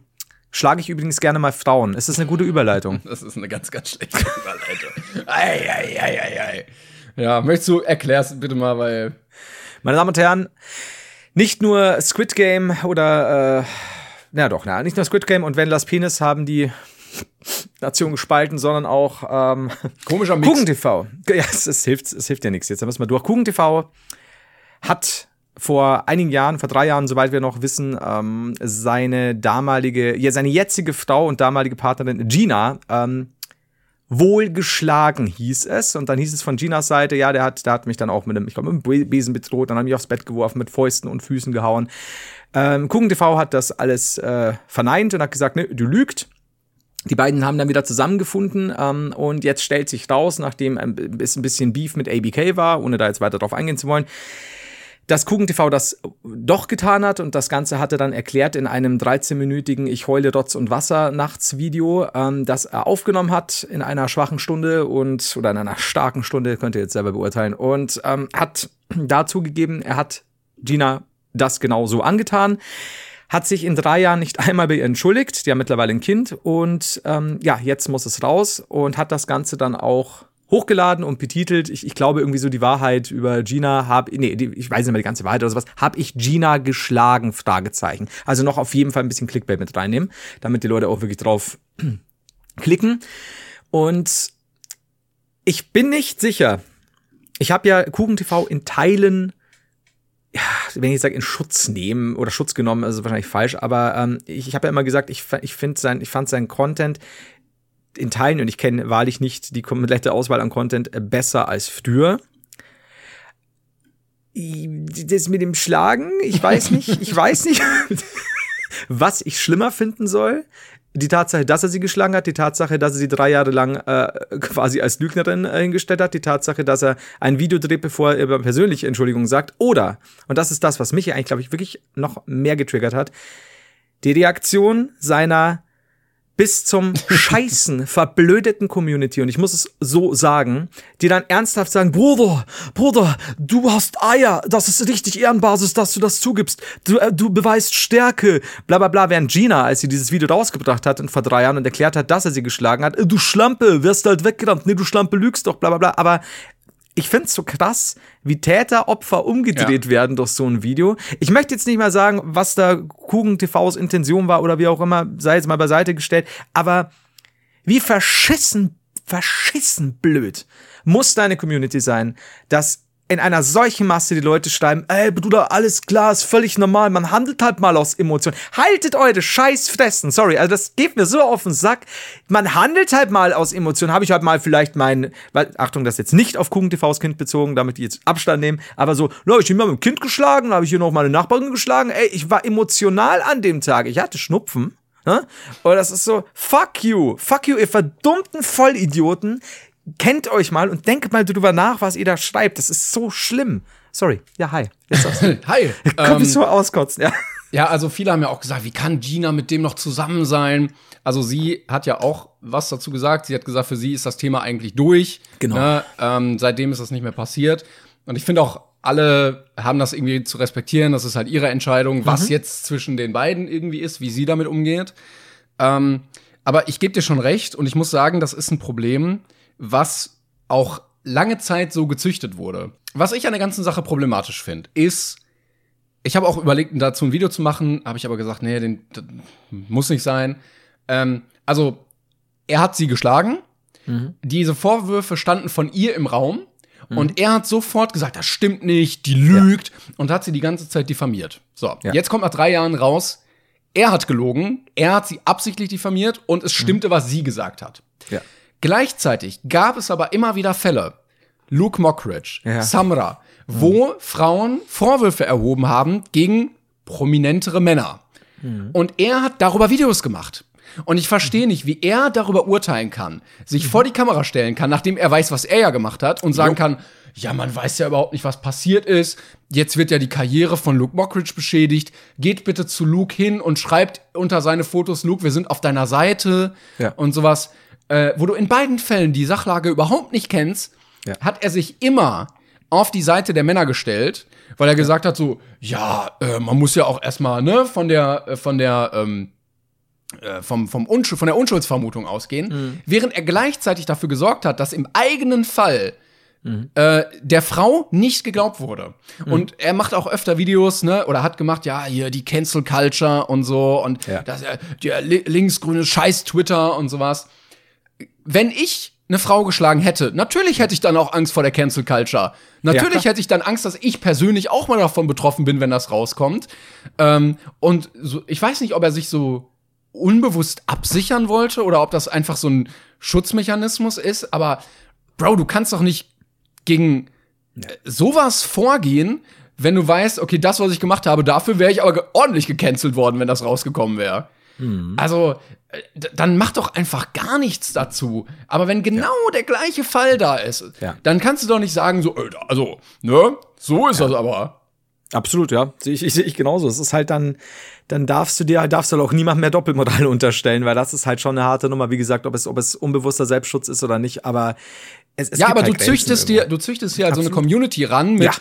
Speaker 5: schlage ich übrigens gerne mal Frauen. Ist das eine gute Überleitung?
Speaker 4: Das ist eine ganz, ganz schlechte Überleitung. ei, ei, ei, ei, ei. Ja, möchtest du, erklär's bitte mal, weil.
Speaker 5: Meine Damen und Herren, nicht nur Squid Game oder, äh, na doch, na, nicht nur Squid Game und Wendlers Penis haben die Nation gespalten, sondern auch ähm,
Speaker 4: Komischer Mix.
Speaker 5: Kuchen TV. Ja, es, es hilft, es hilft ja nichts. Jetzt müssen wir durch. Kuchen TV hat vor einigen Jahren, vor drei Jahren, soweit wir noch wissen, ähm, seine damalige, ja, seine jetzige Frau und damalige Partnerin Gina ähm, wohl geschlagen, hieß es. Und dann hieß es von Ginas Seite, ja, der hat, der hat mich dann auch mit einem, ich glaube, mit einem Besen bedroht, dann hat mich aufs Bett geworfen, mit Fäusten und Füßen gehauen. Ähm, Kuchen TV hat das alles äh, verneint und hat gesagt, ne, du lügt. Die beiden haben dann wieder zusammengefunden ähm, und jetzt stellt sich raus, nachdem ein bisschen, Beef mit ABK war, ohne da jetzt weiter drauf eingehen zu wollen, dass KuchenTV das doch getan hat und das Ganze hatte dann erklärt in einem 13-minütigen Ich heule Rotz und Wasser nachts Video, ähm, das er aufgenommen hat in einer schwachen Stunde und oder in einer starken Stunde, könnt ihr jetzt selber beurteilen und ähm, hat dazu gegeben, er hat Gina das genau so angetan hat sich in drei Jahren nicht einmal entschuldigt. Die haben mittlerweile ein Kind und ähm, ja, jetzt muss es raus und hat das Ganze dann auch hochgeladen und betitelt. Ich, ich glaube irgendwie so die Wahrheit über Gina habe, nee, die, ich weiß nicht mehr die ganze Wahrheit oder sowas. Habe ich Gina geschlagen? Fragezeichen. Also noch auf jeden Fall ein bisschen Clickbait mit reinnehmen, damit die Leute auch wirklich drauf klicken. Und ich bin nicht sicher. Ich habe ja KuchenTV in Teilen ja, wenn ich sage, in Schutz nehmen oder Schutz genommen, ist wahrscheinlich falsch, aber ähm, ich, ich habe ja immer gesagt, ich, ich, sein, ich fand seinen Content in Teilen, und ich kenne wahrlich nicht die komplette Auswahl an Content, äh, besser als früher. Das mit dem Schlagen, ich weiß nicht, ich weiß nicht, was ich schlimmer finden soll. Die Tatsache, dass er sie geschlagen hat, die Tatsache, dass er sie drei Jahre lang äh, quasi als Lügnerin äh, hingestellt hat, die Tatsache, dass er ein Video dreht, bevor er über persönliche Entschuldigung sagt, oder, und das ist das, was mich eigentlich, glaube ich, wirklich noch mehr getriggert hat, die Reaktion seiner bis zum Scheißen verblödeten Community, und ich muss es so sagen, die dann ernsthaft sagen, Bruder, Bruder, du hast Eier, das ist richtig Ehrenbasis, dass du das zugibst, du, äh, du beweist Stärke, bla bla bla, während Gina, als sie dieses Video rausgebracht hat und vor drei Jahren und erklärt hat, dass er sie geschlagen hat, du Schlampe, wirst halt weggerannt, nee, du Schlampe, lügst doch, bla bla bla, aber ich find's so krass, wie Täter, Opfer umgedreht werden durch so ein Video. Ich möchte jetzt nicht mal sagen, was da Kuchen TVs Intention war oder wie auch immer, sei jetzt mal beiseite gestellt, aber wie verschissen, verschissen blöd muss deine Community sein, dass in einer solchen Masse die Leute schreiben, ey Bruder, alles klar, ist völlig normal, man handelt halt mal aus Emotionen. Haltet eure Scheißfressen, sorry, also das geht mir so auf den Sack. Man handelt halt mal aus Emotionen. Habe ich halt mal vielleicht mein, weil, Achtung, das ist jetzt nicht auf Kuchen TVs Kind bezogen, damit die jetzt Abstand nehmen, aber so, na, ich bin mal mit dem Kind geschlagen, habe ich hier noch meine Nachbarin geschlagen, ey, ich war emotional an dem Tag, ich hatte Schnupfen. Ne? Und das ist so, fuck you, fuck you, ihr verdummten Vollidioten. Kennt euch mal und denkt mal drüber nach, was ihr da schreibt. Das ist so schlimm. Sorry. Ja, hi.
Speaker 4: Hi.
Speaker 5: Komm
Speaker 4: ähm,
Speaker 5: ich so auskotzen, ja.
Speaker 4: Ja, also viele haben ja auch gesagt, wie kann Gina mit dem noch zusammen sein? Also sie hat ja auch was dazu gesagt. Sie hat gesagt, für sie ist das Thema eigentlich durch.
Speaker 5: Genau.
Speaker 4: Ne? Ähm, seitdem ist das nicht mehr passiert. Und ich finde auch, alle haben das irgendwie zu respektieren. Das ist halt ihre Entscheidung, was jetzt zwischen den beiden irgendwie ist, wie sie damit umgeht. Ähm, aber ich gebe dir schon recht und ich muss sagen, das ist ein Problem, was auch lange Zeit so gezüchtet wurde. Was ich an der ganzen Sache problematisch finde, ist, ich habe auch überlegt, dazu ein Video zu machen, habe ich aber gesagt, nee, den, das muss nicht sein. Ähm, also, er hat sie geschlagen. Diese Vorwürfe standen von ihr im Raum. Und er hat sofort gesagt, das stimmt nicht, die lügt. Und hat sie die ganze Zeit diffamiert. So,
Speaker 5: Ja.
Speaker 4: jetzt kommt nach drei Jahren raus, er hat gelogen, er hat sie absichtlich diffamiert und es stimmte, was sie gesagt hat.
Speaker 5: Ja.
Speaker 4: Gleichzeitig gab es aber immer wieder Fälle, Luke Mockridge,
Speaker 5: Ja.
Speaker 4: Samra, wo Frauen Vorwürfe erhoben haben gegen prominentere Männer. Und er hat darüber Videos gemacht. Und ich verstehe nicht, wie er darüber urteilen kann, sich vor die Kamera stellen kann, nachdem er weiß, was er ja gemacht hat, und sagen kann, ja, man weiß ja überhaupt nicht, was passiert ist. Jetzt wird ja die Karriere von Luke Mockridge beschädigt. Geht bitte zu Luke hin und schreibt unter seine Fotos, Luke, wir sind auf deiner Seite
Speaker 5: Ja.
Speaker 4: und sowas. Äh, wo du in beiden Fällen die Sachlage überhaupt nicht kennst,
Speaker 5: Ja.
Speaker 4: hat er sich immer auf die Seite der Männer gestellt, weil er gesagt hat so, ja, äh, man muss ja auch erstmal, ne, von der, äh, von der, ähm, äh, vom, vom Unschuld, von der Unschuldsvermutung ausgehen, während er gleichzeitig dafür gesorgt hat, dass im eigenen Fall äh, der Frau nicht geglaubt wurde. Und er macht auch öfter Videos, ne, oder hat gemacht, ja, hier die Cancel Culture und so und
Speaker 5: Ja.
Speaker 4: das, äh, der li linksgrüne Scheiß Twitter und sowas. Wenn ich eine Frau geschlagen hätte, natürlich hätte ich dann auch Angst vor der Cancel Culture. Natürlich
Speaker 5: klar.
Speaker 4: hätte ich dann Angst, dass ich persönlich auch mal davon betroffen bin, wenn das rauskommt. Ähm, und so, ich weiß nicht, ob er sich so unbewusst absichern wollte oder ob das einfach so ein Schutzmechanismus ist, aber Bro, du kannst doch nicht gegen äh, sowas vorgehen, wenn du weißt, okay, das, was ich gemacht habe, dafür wäre ich aber ordentlich gecancelt worden, wenn das rausgekommen wäre. Also, äh, dann mach doch einfach gar nichts dazu. Aber wenn genau der gleiche Fall da ist,
Speaker 5: Ja.
Speaker 4: dann kannst du doch nicht sagen, so, äh, also, ne, so ist das aber.
Speaker 5: Absolut, ja. Sehe ich, ich, genauso. Es ist halt dann, dann darfst du dir, darfst du auch niemand mehr Doppelmoral unterstellen, weil das ist halt schon eine harte Nummer. Wie gesagt, ob es, ob es unbewusster Selbstschutz ist oder nicht, aber es, es
Speaker 4: ja, aber
Speaker 5: halt
Speaker 4: du
Speaker 5: Grenzen
Speaker 4: züchtest dir,
Speaker 5: irgendwo.
Speaker 4: du züchtest dir halt so eine. Community ran mit, ja,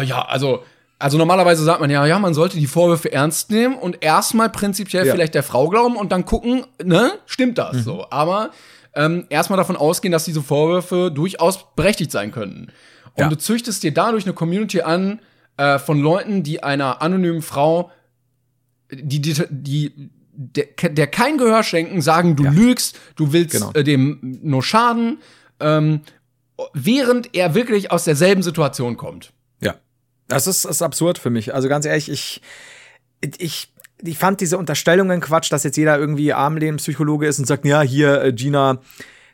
Speaker 4: äh, ja also, also normalerweise sagt man ja, ja, man sollte die Vorwürfe ernst nehmen und erstmal prinzipiell
Speaker 5: Ja.
Speaker 4: vielleicht der Frau glauben und dann gucken, ne, stimmt das
Speaker 5: Mhm.
Speaker 4: so. Aber ähm, erstmal davon ausgehen, dass diese Vorwürfe durchaus berechtigt sein könnten. Und
Speaker 5: Ja.
Speaker 4: du züchtest dir dadurch eine Community an äh, von Leuten, die einer anonymen Frau, die, die, die der, der kein Gehör schenken, sagen, du lügst, du willst
Speaker 5: Genau.
Speaker 4: äh, dem nur schaden, ähm, während er wirklich aus derselben Situation kommt.
Speaker 5: Ja. Das ist, ist absurd für mich. Also ganz ehrlich, ich, ich, ich fand diese Unterstellungen Quatsch, dass jetzt jeder irgendwie Armlehnen-Psychologe ist und sagt, ja, hier, äh, Gina,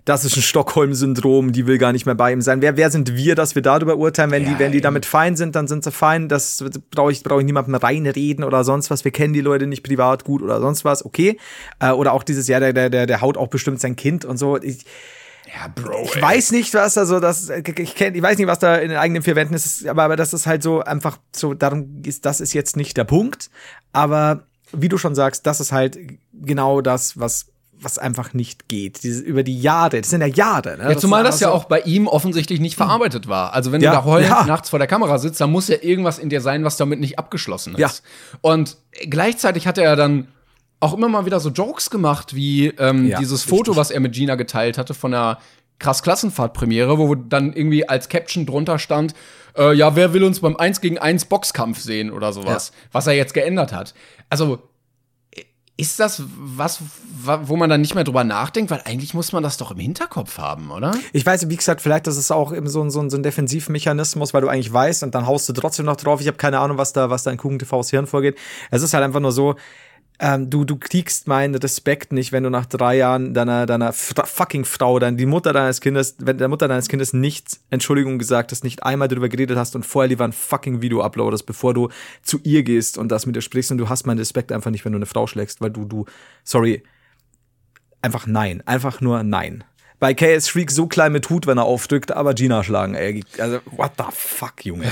Speaker 5: das ist ein Stockholm-Syndrom, die will gar nicht mehr bei ihm sein. Wer, wer sind wir, dass wir darüber urteilen? Wenn die, wenn die damit fein sind, dann sind sie fein. Das brauche ich, brauche ich niemandem reinreden oder sonst was. Wir kennen die Leute nicht privat gut oder sonst was. Okay. Äh, oder auch dieses, ja, der, der, der, der haut auch bestimmt sein Kind und so. Ich,
Speaker 4: Ja, Bro.
Speaker 5: ich weiß nicht, was da so, das, ich, kenn, ich weiß nicht, was da in den eigenen vier Wänden ist, aber, aber das ist halt so einfach so, darum ist, das ist jetzt nicht der Punkt. Aber wie du schon sagst, das ist halt genau das, was, was einfach nicht geht. Diese, über die Jahre, das sind ja Jahre. Ne?
Speaker 4: Ja, zumal
Speaker 5: ist
Speaker 4: das ja
Speaker 5: einfach
Speaker 4: auch bei ihm offensichtlich nicht verarbeitet war. Also wenn
Speaker 5: Ja,
Speaker 4: du da heulend
Speaker 5: ja.
Speaker 4: nachts vor der Kamera sitzt, dann muss ja irgendwas in dir sein, was damit nicht abgeschlossen ist.
Speaker 5: Ja.
Speaker 4: Und gleichzeitig hat er ja dann auch immer mal wieder so Jokes gemacht, wie ähm,
Speaker 5: Ja,
Speaker 4: dieses Foto,
Speaker 5: richtig.
Speaker 4: was er mit Gina geteilt hatte von der krass Klassenfahrt-Premiere, wo dann irgendwie als Caption drunter stand, äh, ja, wer will uns beim 1 gegen 1 Boxkampf sehen oder sowas, was er jetzt geändert hat. Also ist das was, wa- wo man dann nicht mehr drüber nachdenkt? Weil eigentlich muss man das doch im Hinterkopf haben, oder?
Speaker 5: Ich weiß, wie gesagt, vielleicht ist es auch eben so, ein- so, ein- so ein Defensivmechanismus, weil du eigentlich weißt und dann haust du trotzdem noch drauf. Ich habe keine Ahnung, was da, was da in Kuchen TVs Hirn vorgeht. Es ist halt einfach nur so, ähm, du, du kriegst meinen Respekt nicht, wenn du nach drei Jahren deiner, deiner fra- fucking Frau, dann die Mutter deines Kindes, wenn der Mutter deines Kindes nicht Entschuldigung gesagt hast, nicht einmal darüber geredet hast und vorher lieber ein fucking Video uploadest, bevor du zu ihr gehst und das mit ihr sprichst und du hast meinen Respekt einfach nicht, wenn du eine Frau schlägst, weil du, du, sorry, einfach nein. Einfach nur nein. Bei KS Shriek so klein mit Hut, wenn er aufdrückt, aber Gina schlagen, ey. Also, what the fuck, Junge.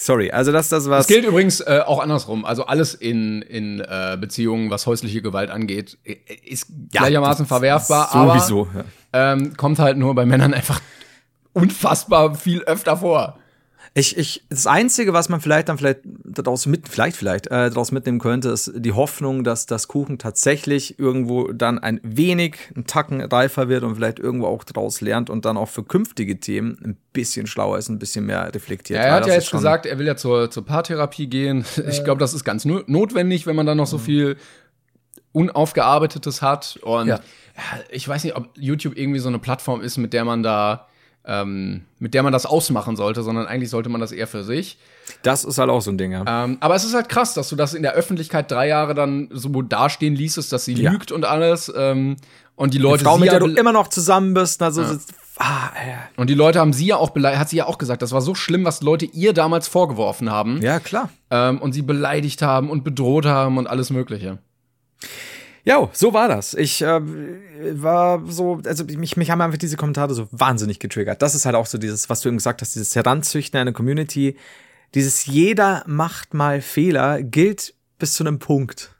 Speaker 5: Sorry, also das, das was.
Speaker 4: Das gilt übrigens äh, auch andersrum. Also alles in, in äh, Beziehungen, was häusliche Gewalt angeht, äh, ist
Speaker 5: Ja,
Speaker 4: gleichermaßen verwerfbar,
Speaker 5: sowieso, ja.
Speaker 4: aber ähm, kommt halt nur bei Männern einfach unfassbar viel öfter vor.
Speaker 5: Ich, ich, das Einzige, was man vielleicht dann vielleicht daraus mit, vielleicht, vielleicht, äh, daraus mitnehmen könnte, ist die Hoffnung, dass das Kuchen tatsächlich irgendwo dann ein wenig, ein Tacken reifer wird und vielleicht irgendwo auch daraus lernt und dann auch für künftige Themen ein bisschen schlauer ist, ein bisschen mehr reflektiert.
Speaker 4: Ja, er hat ja jetzt gesagt, er will ja zur, zur Paartherapie gehen. Ich glaube, das ist ganz no notwendig, wenn man dann noch so viel Unaufgearbeitetes hat. Und
Speaker 5: ja,
Speaker 4: ich weiß nicht, ob YouTube irgendwie so eine Plattform ist, mit der man da, ähm, mit der man das ausmachen sollte, sondern eigentlich sollte man das eher für sich.
Speaker 5: Das ist halt auch so ein Ding, ja.
Speaker 4: Ähm, aber es ist halt krass, dass du das in der Öffentlichkeit drei Jahre dann so dastehen ließest, dass sie
Speaker 5: Ja.
Speaker 4: lügt und alles. Ähm, und die Leute,
Speaker 5: Frau,
Speaker 4: sie
Speaker 5: mit
Speaker 4: ja
Speaker 5: der du immer noch zusammen bist, also sitzt- ah, ja.
Speaker 4: und die Leute haben sie ja auch beleidigt, hat sie ja auch gesagt, das war so schlimm, was Leute ihr damals vorgeworfen haben.
Speaker 5: ja, klar.
Speaker 4: ähm, und sie beleidigt haben und bedroht haben und alles Mögliche.
Speaker 5: Ja, so war das. Ich äh, war so, also mich, mich haben einfach diese Kommentare so wahnsinnig getriggert. Das ist halt auch so dieses, was du eben gesagt hast, dieses Heranzüchten einer Community. Dieses jeder macht mal Fehler gilt bis zu einem Punkt.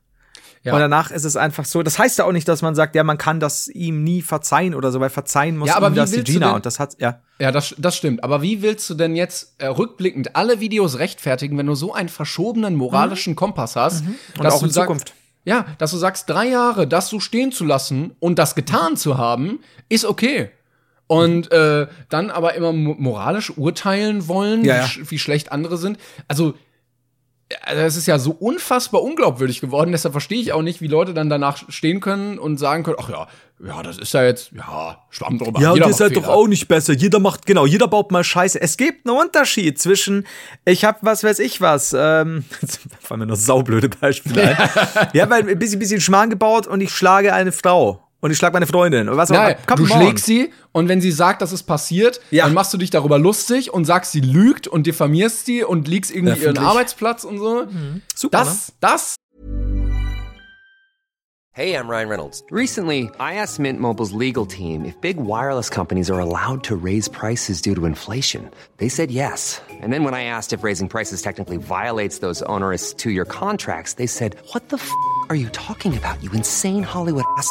Speaker 4: Ja.
Speaker 5: Und danach ist es einfach so, das heißt ja auch nicht, dass man sagt, ja, man kann das ihm nie verzeihen oder so, weil verzeihen muss
Speaker 4: Ja, aber
Speaker 5: ihm das die Gina
Speaker 4: denn-
Speaker 5: und das hat, ja.
Speaker 4: Ja, das, das stimmt. Aber wie willst du denn jetzt äh, rückblickend alle Videos rechtfertigen, wenn du so einen verschobenen moralischen Kompass hast?
Speaker 5: Mhm. Und auch in
Speaker 4: sagst-
Speaker 5: Zukunft.
Speaker 4: Ja, dass du sagst, drei Jahre das so stehen zu lassen und das getan zu haben, ist okay. Und äh, dann aber immer mo- moralisch urteilen wollen,
Speaker 5: Ja,
Speaker 4: wie,
Speaker 5: ja.
Speaker 4: sch wie schlecht andere sind. Also, also es ist ja so unfassbar unglaubwürdig geworden, deshalb verstehe ich auch nicht, wie Leute dann danach stehen können und sagen können, ach ja, ja, das ist ja jetzt, ja, Schwamm drüber.
Speaker 5: Ja, und
Speaker 4: jeder
Speaker 5: ihr seid
Speaker 4: macht
Speaker 5: doch
Speaker 4: Fehler.
Speaker 5: auch nicht besser. Jeder macht, genau, jeder baut mal Scheiße. Es gibt einen Unterschied zwischen, ich hab was weiß ich was, ähm, jetzt fallen mir nur saublöde Beispiele ein. ja, weil ein bisschen, bisschen Schmarrn gebaut und ich schlage eine Frau. Und ich schlage meine Freundin. Und was auch
Speaker 4: Nein,
Speaker 5: come
Speaker 4: du schlägst sie und wenn sie sagt, dass es passiert,
Speaker 5: Ja.
Speaker 4: dann machst du dich darüber lustig und sagst, sie lügt und diffamierst sie und liegst irgendwie ihren. Arbeitsplatz und so.
Speaker 5: Super, ne?
Speaker 4: Das, das
Speaker 2: Hey, I'm Ryan Reynolds.
Speaker 1: Recently, I asked Mint Mobile's legal team if big wireless companies are allowed to raise prices due to inflation. They said yes. And then when I asked if raising prices technically violates those onerous two year contracts, they said, What the f are you talking about, you insane Hollywood ass?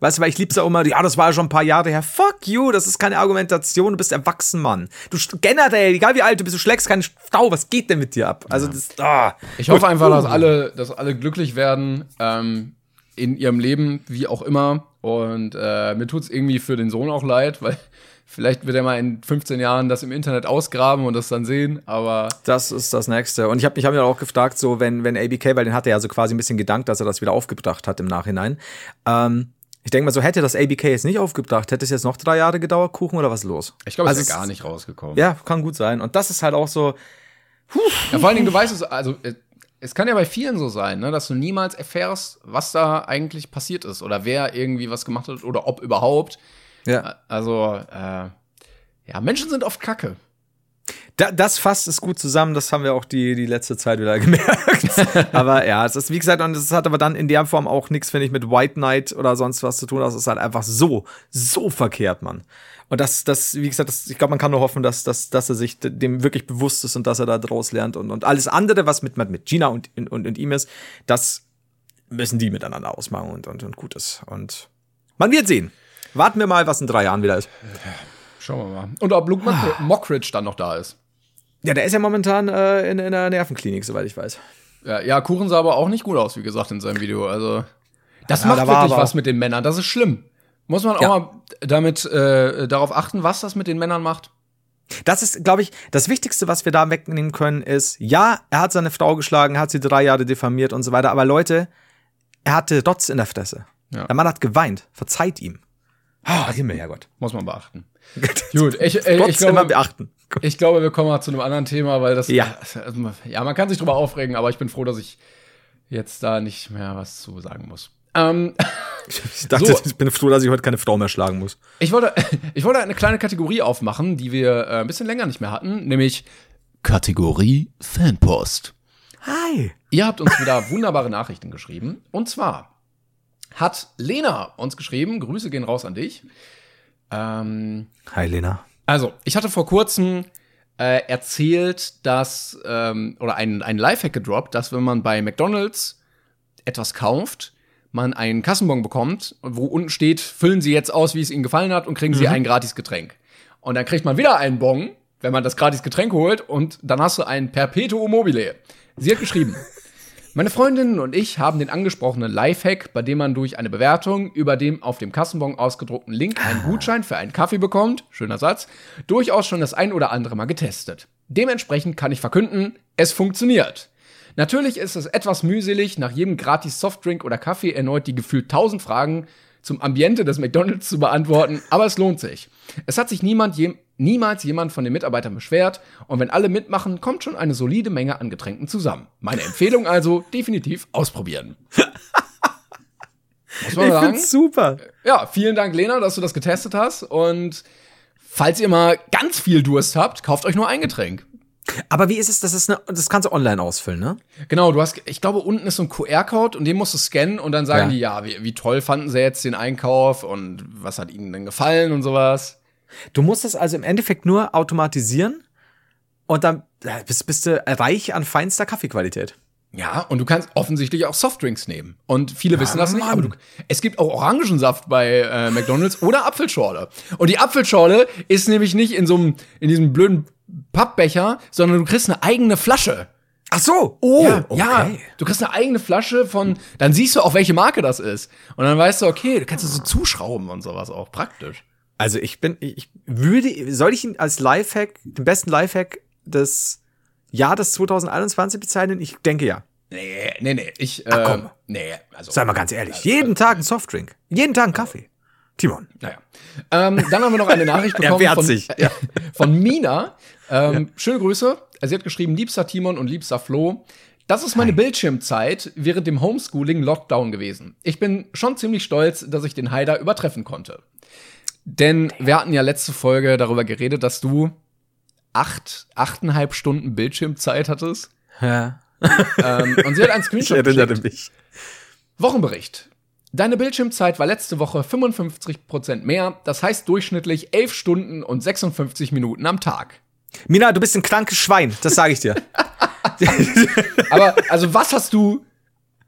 Speaker 5: Weißt du, weil ich lieb's ja auch immer, ja, das war ja schon ein paar Jahre her. Fuck you, das ist keine Argumentation, du bist erwachsen, Mann. Du generell, egal wie alt du bist, du schlägst keine Frau, was geht denn mit dir ab? Also das, ah.
Speaker 4: Ich hoffe einfach, dass alle, dass alle glücklich werden ähm, in ihrem Leben, wie auch immer. Und äh, mir tut's irgendwie für den Sohn auch leid, weil vielleicht wird er mal in 15 Jahren das im Internet ausgraben und das dann sehen. Aber
Speaker 5: Das ist das Nächste. Und ich habe mich hab mich auch gefragt, so wenn, wenn ABK, weil den hat er ja so quasi ein bisschen gedankt, dass er das wieder aufgebracht hat im Nachhinein. Ähm, ich denke mal so, hätte das ABK jetzt nicht aufgebracht, hätte es jetzt noch drei Jahre gedauert, Kuchen oder was ist los?
Speaker 4: ich glaube, es
Speaker 5: Also
Speaker 4: ist
Speaker 5: es-
Speaker 4: gar nicht rausgekommen.
Speaker 5: Ja, kann gut sein. Und das ist halt auch so,
Speaker 4: Ja, vor allen Dingen, du weißt es, also äh, es kann ja bei vielen so sein, ne, dass du niemals erfährst, was da eigentlich passiert ist oder wer irgendwie was gemacht hat oder ob überhaupt.
Speaker 5: ja.
Speaker 4: Also, äh, ja, Menschen sind oft kacke.
Speaker 5: Da, das fasst es gut zusammen, das haben wir auch die, die letzte Zeit wieder gemerkt. aber ja, es ist, wie gesagt, und es hat aber dann in der Form auch nichts, finde ich, mit White Knight oder sonst was zu tun. Das ist halt einfach so, so verkehrt, Mann. Und das, das, wie gesagt, das, ich glaube, man kann nur hoffen, dass, dass, dass er sich dem wirklich bewusst ist und dass er da draus lernt. Und, und alles andere, was mit, mit Gina und, und, und ihm ist, das müssen die miteinander ausmachen und, und, und gut ist. Und man wird sehen. Warten wir mal, was in drei Jahren wieder ist.
Speaker 4: Schauen wir mal. Und ob Luke Mock Mockridge dann noch da ist.
Speaker 5: Ja, der ist ja momentan äh, in, in einer Nervenklinik, soweit ich weiß.
Speaker 4: Ja, ja, Kuchen sah aber auch nicht gut aus, wie gesagt, in seinem Video. Also, das
Speaker 5: Ja,
Speaker 4: macht
Speaker 5: da
Speaker 4: wirklich was mit den Männern. Das ist schlimm. Muss man auch
Speaker 5: Ja.
Speaker 4: mal damit äh, darauf achten, was das mit den Männern macht.
Speaker 5: Das ist, glaube ich, das Wichtigste, was wir da wegnehmen können, ist, ja, er hat seine Frau geschlagen, hat sie drei Jahre diffamiert und so weiter, aber Leute, er hatte Rotz in der Fresse.
Speaker 4: Ja.
Speaker 5: Der Mann hat geweint. Verzeiht ihm. Ah, Himmel, Herrgott.
Speaker 4: Muss man beachten. Gut, ich, ich,
Speaker 5: Trotz
Speaker 4: ich,
Speaker 5: immer
Speaker 4: glaube,
Speaker 5: beachten.
Speaker 4: ich glaube, wir kommen mal zu einem anderen Thema, weil das.
Speaker 5: Ja.
Speaker 4: Ja, man kann sich drüber aufregen, aber ich bin froh, dass ich jetzt da nicht mehr was zu sagen muss. Ähm,
Speaker 5: Ich dachte,
Speaker 4: So.
Speaker 5: ich bin froh, dass ich heute keine Frau mehr schlagen muss.
Speaker 4: ich, wollte, ich wollte eine kleine Kategorie aufmachen, die wir äh, ein bisschen länger nicht mehr hatten, nämlich Kategorie Fanpost.
Speaker 5: Hi.
Speaker 4: Ihr habt uns wieder wunderbare Nachrichten geschrieben. Und zwar hat Lena uns geschrieben, Grüße gehen raus an dich. Ähm,
Speaker 5: Hi, Lena.
Speaker 4: also, ich hatte vor kurzem äh, erzählt, dass, ähm, oder einen, einen Lifehack gedroppt, dass wenn man bei McDonalds etwas kauft, man einen Kassenbon bekommt, wo unten steht, füllen Sie jetzt aus, wie es Ihnen gefallen hat und kriegen Sie ein gratis Getränk. Und dann kriegt man wieder einen Bon, wenn man das gratis Getränk holt und dann hast du ein Perpetuum mobile. Sie hat geschrieben, meine Freundinnen und ich haben den angesprochenen Lifehack, bei dem man durch eine Bewertung über dem auf dem Kassenbon ausgedruckten Link einen Gutschein für einen Kaffee bekommt, schöner Satz, durchaus schon das ein oder andere Mal getestet. Dementsprechend kann ich verkünden, es funktioniert. Natürlich ist es etwas mühselig, nach jedem gratis Softdrink oder Kaffee erneut die gefühlt 1000 Fragen zum Ambiente des McDonalds zu beantworten, aber es lohnt sich. Es hat sich niemand je, niemals jemand von den Mitarbeitern beschwert und wenn alle mitmachen, kommt schon eine solide Menge an Getränken zusammen. Meine Empfehlung also, definitiv ausprobieren. Muss man
Speaker 5: Ich
Speaker 4: sagen?
Speaker 5: find's super.
Speaker 4: Ja, vielen Dank, Lena, dass du das getestet hast und falls ihr mal ganz viel Durst habt, kauft euch nur ein Getränk.
Speaker 5: Aber wie ist es? Das ist eine, das kannst du online ausfüllen, ne?
Speaker 4: Genau, du hast, ich glaube, unten ist so ein QR-Code und den musst du scannen und dann sagen
Speaker 5: Ja.
Speaker 4: die, ja, wie, wie toll fanden sie jetzt den Einkauf und was hat ihnen denn gefallen und sowas.
Speaker 5: Du musst es also im Endeffekt nur automatisieren und dann bist, bist du reich an feinster Kaffeequalität.
Speaker 4: Ja, und du kannst offensichtlich auch Softdrinks nehmen. Und viele wissen das nicht, aber du, es gibt auch Orangensaft bei äh, McDonalds oder Apfelschorle. Und die Apfelschorle ist nämlich nicht in so einem, in diesem blöden Pappbecher, sondern du kriegst eine eigene Flasche.
Speaker 5: Ach so.
Speaker 4: Oh,
Speaker 5: ja,
Speaker 4: ja,
Speaker 5: okay.
Speaker 4: du kriegst eine eigene Flasche von, dann siehst du auch, welche Marke das ist. Und dann weißt du, okay, du kannst es so zuschrauben und sowas auch praktisch.
Speaker 5: Also ich bin, ich würde, soll ich ihn als Lifehack, den besten Lifehack des Jahres 2021 bezeichnen? Ich denke ja.
Speaker 4: Nee, nee, nee, ich,
Speaker 5: Ach,
Speaker 4: äh,
Speaker 5: komm.
Speaker 4: nee, also.
Speaker 5: Sei mal ganz ehrlich. Jeden Tag ein Softdrink. Jeden Tag ein Kaffee. Timon.
Speaker 4: Naja. Ähm, dann haben wir noch eine Nachricht
Speaker 5: Er
Speaker 4: bekommen
Speaker 5: wehrt
Speaker 4: von,
Speaker 5: sich, ja.
Speaker 4: von Mina. Ähm, Schöne Grüße. Sie hat geschrieben, liebster Timon und liebster Flo. Das ist meine Bildschirmzeit während dem Homeschooling Lockdown gewesen. Ich bin schon ziemlich stolz, dass ich den Haider übertreffen konnte. Denn wir hatten ja letzte Folge darüber geredet, dass du acht, achteinhalb Stunden Bildschirmzeit hattest.
Speaker 5: Ja.
Speaker 4: Ähm, und sie hat einen
Speaker 5: Ich
Speaker 4: Screenshot
Speaker 5: erinnerte
Speaker 4: geschickt.
Speaker 5: mich.
Speaker 4: Wochenbericht. Deine Bildschirmzeit war letzte Woche 55% mehr, das heißt durchschnittlich 11 Stunden und 56 Minuten am Tag.
Speaker 5: Mina, du bist ein krankes Schwein. Das sage ich dir.
Speaker 4: Aber also was hast du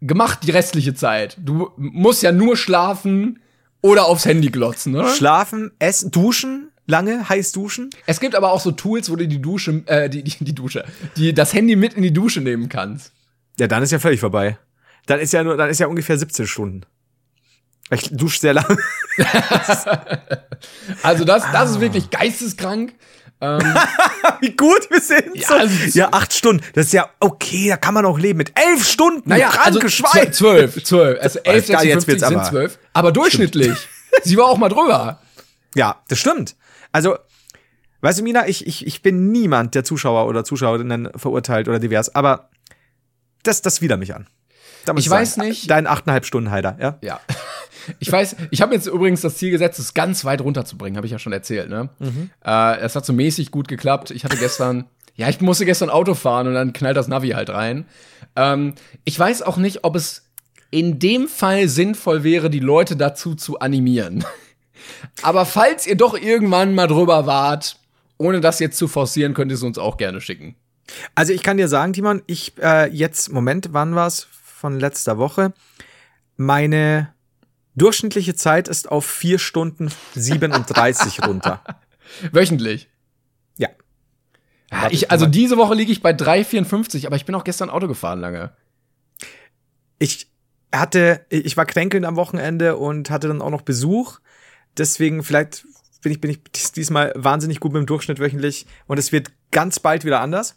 Speaker 4: gemacht die restliche Zeit? Du musst ja nur schlafen oder aufs Handy glotzen, oder?
Speaker 5: Schlafen, essen, duschen, lange, heiß duschen.
Speaker 4: Es gibt aber auch so Tools, wo du die Dusche, äh, die, die, die Dusche, die, das Handy mit in die Dusche nehmen kannst.
Speaker 5: Ja, dann ist ja völlig vorbei. Dann ist ja nur, dann ist ja ungefähr 17 Stunden. Ich dusche sehr lange.
Speaker 4: Also das, das ist wirklich geisteskrank.
Speaker 5: Wie gut wir sind.
Speaker 4: Ja,
Speaker 5: so.
Speaker 4: also-
Speaker 5: ja, acht Stunden. Das ist ja okay, da kann man auch leben. Mit elf Stunden,
Speaker 4: Naja,
Speaker 5: kranke
Speaker 4: also
Speaker 5: Schwein.
Speaker 4: zwölf, zwölf. Also elf,
Speaker 5: Ja, jetzt
Speaker 4: 56
Speaker 5: wird's
Speaker 4: sind
Speaker 5: aber-
Speaker 4: zwölf. Aber durchschnittlich. Sie war auch mal drüber.
Speaker 5: Ja, das stimmt. Also, weißt du, Mina, ich, ich, ich bin niemand, der Zuschauer oder Zuschauerinnen verurteilt oder divers, aber das, das widert mich an.
Speaker 4: Ich
Speaker 5: sagen,
Speaker 4: weiß nicht-
Speaker 5: Dein achteinhalb Stunden Heider, ja?
Speaker 4: Ja. Ich weiß, ich habe jetzt übrigens das Ziel gesetzt, es ganz weit runterzubringen, habe ich ja schon erzählt, ne? Äh, es hat so mäßig gut geklappt. Ich hatte gestern, ja, ich musste gestern Auto fahren und dann knallt das Navi halt rein. Ähm, ich weiß auch nicht, ob es in dem Fall sinnvoll wäre, die Leute dazu zu animieren. Aber falls ihr doch irgendwann mal drüber wart, ohne das jetzt zu forcieren, könnt ihr es uns auch gerne schicken.
Speaker 5: Also ich kann dir sagen, Timon, ich äh, jetzt, Moment, wann war's? Von letzter Woche. Meine durchschnittliche Zeit ist auf vier Stunden 37 runter.
Speaker 4: Wöchentlich.
Speaker 5: Ja.
Speaker 4: Ja,
Speaker 5: Warte,
Speaker 4: ich, also diese Woche liege ich bei 3,54, aber ich bin auch gestern Auto gefahren lange.
Speaker 5: Ich hatte, ich war kränkelnd am Wochenende und hatte dann auch noch Besuch. Deswegen vielleicht bin ich, bin ich dies- diesmal wahnsinnig gut mit dem Durchschnitt wöchentlich und es wird ganz bald wieder anders.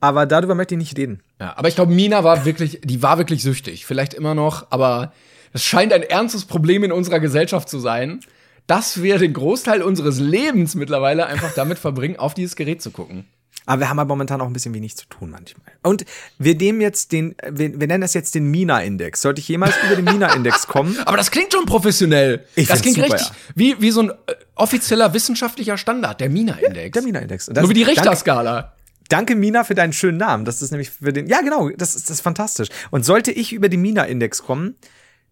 Speaker 5: Aber darüber möchte ich nicht reden.
Speaker 4: Ja, aber ich glaube, Mina war wirklich, die war wirklich süchtig. Vielleicht immer noch, aber es scheint ein ernstes Problem in unserer Gesellschaft zu sein, dass wir den Großteil unseres Lebens mittlerweile einfach damit verbringen, auf dieses Gerät zu gucken.
Speaker 5: Aber wir haben ja momentan auch ein bisschen wenig zu tun manchmal. Und wir nehmen jetzt den, wir, wir nennen das jetzt den Mina-Index. Sollte ich jemals über den Mina-Index kommen?
Speaker 4: Aber das klingt schon professionell.
Speaker 5: Ich
Speaker 4: das klingt
Speaker 5: super,
Speaker 4: richtig wie, wie so ein äh, offizieller wissenschaftlicher Standard, der Mina-Index.
Speaker 5: Der Mina-Index.
Speaker 4: Nur wie die Richterskala.
Speaker 5: Danke, Mina, für deinen schönen Namen. Das ist nämlich für den. Ja, genau, das ist, das ist fantastisch. Und sollte ich über den Mina-Index kommen,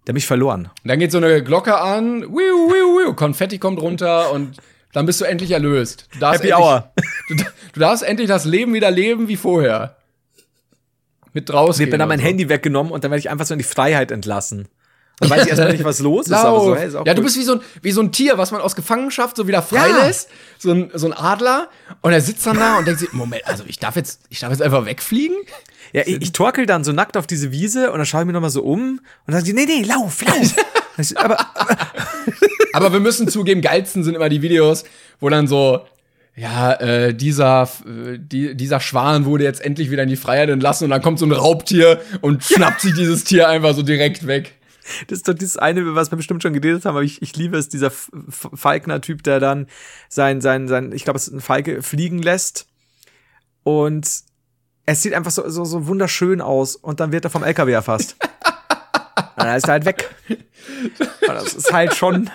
Speaker 5: dann bin ich verloren.
Speaker 4: Und dann geht so eine Glocke an, wiu, wiu, wiu, Konfetti kommt runter und dann bist du endlich erlöst. Du darfst
Speaker 5: Happy
Speaker 4: endlich,
Speaker 5: Hour.
Speaker 4: Du, du darfst endlich das Leben wieder leben wie vorher. Mit draußen.
Speaker 5: Wird mir dann mein Handy weggenommen und dann werde ich einfach so in die Freiheit entlassen. Dann weiß ich erstmal nicht, was los ist, so, hey, ist
Speaker 4: ja, du
Speaker 5: gut.
Speaker 4: bist wie so, ein, wie so ein Tier, was man aus Gefangenschaft so wieder
Speaker 5: Ja.
Speaker 4: freilässt. So, ein, so ein Adler. Und er sitzt dann da und denkt sich, Moment, also ich darf jetzt, ich darf jetzt einfach wegfliegen?
Speaker 5: Ja, ich, ich torkel dann so nackt auf diese Wiese und dann schaue ich mir nochmal so um und dann die, nee, nee, lauf, lauf. Aber
Speaker 4: Aber wir müssen zugeben, geilsten sind immer die Videos, wo dann so, ja, äh, dieser, äh, die, dieser Schwan wurde jetzt endlich wieder in die Freiheit entlassen und dann kommt so ein Raubtier und schnappt sich dieses Tier einfach so direkt weg.
Speaker 5: Das ist doch dieses eine, über was wir bestimmt schon geredet haben, aber ich, ich liebe es, dieser Falkner-Typ, der dann sein, sein, sein, ich glaube, es ist ein Falke, fliegen lässt und es sieht einfach so, so, so wunderschön aus und dann wird er vom LKW erfasst. und dann ist er halt weg. Und das ist halt schon,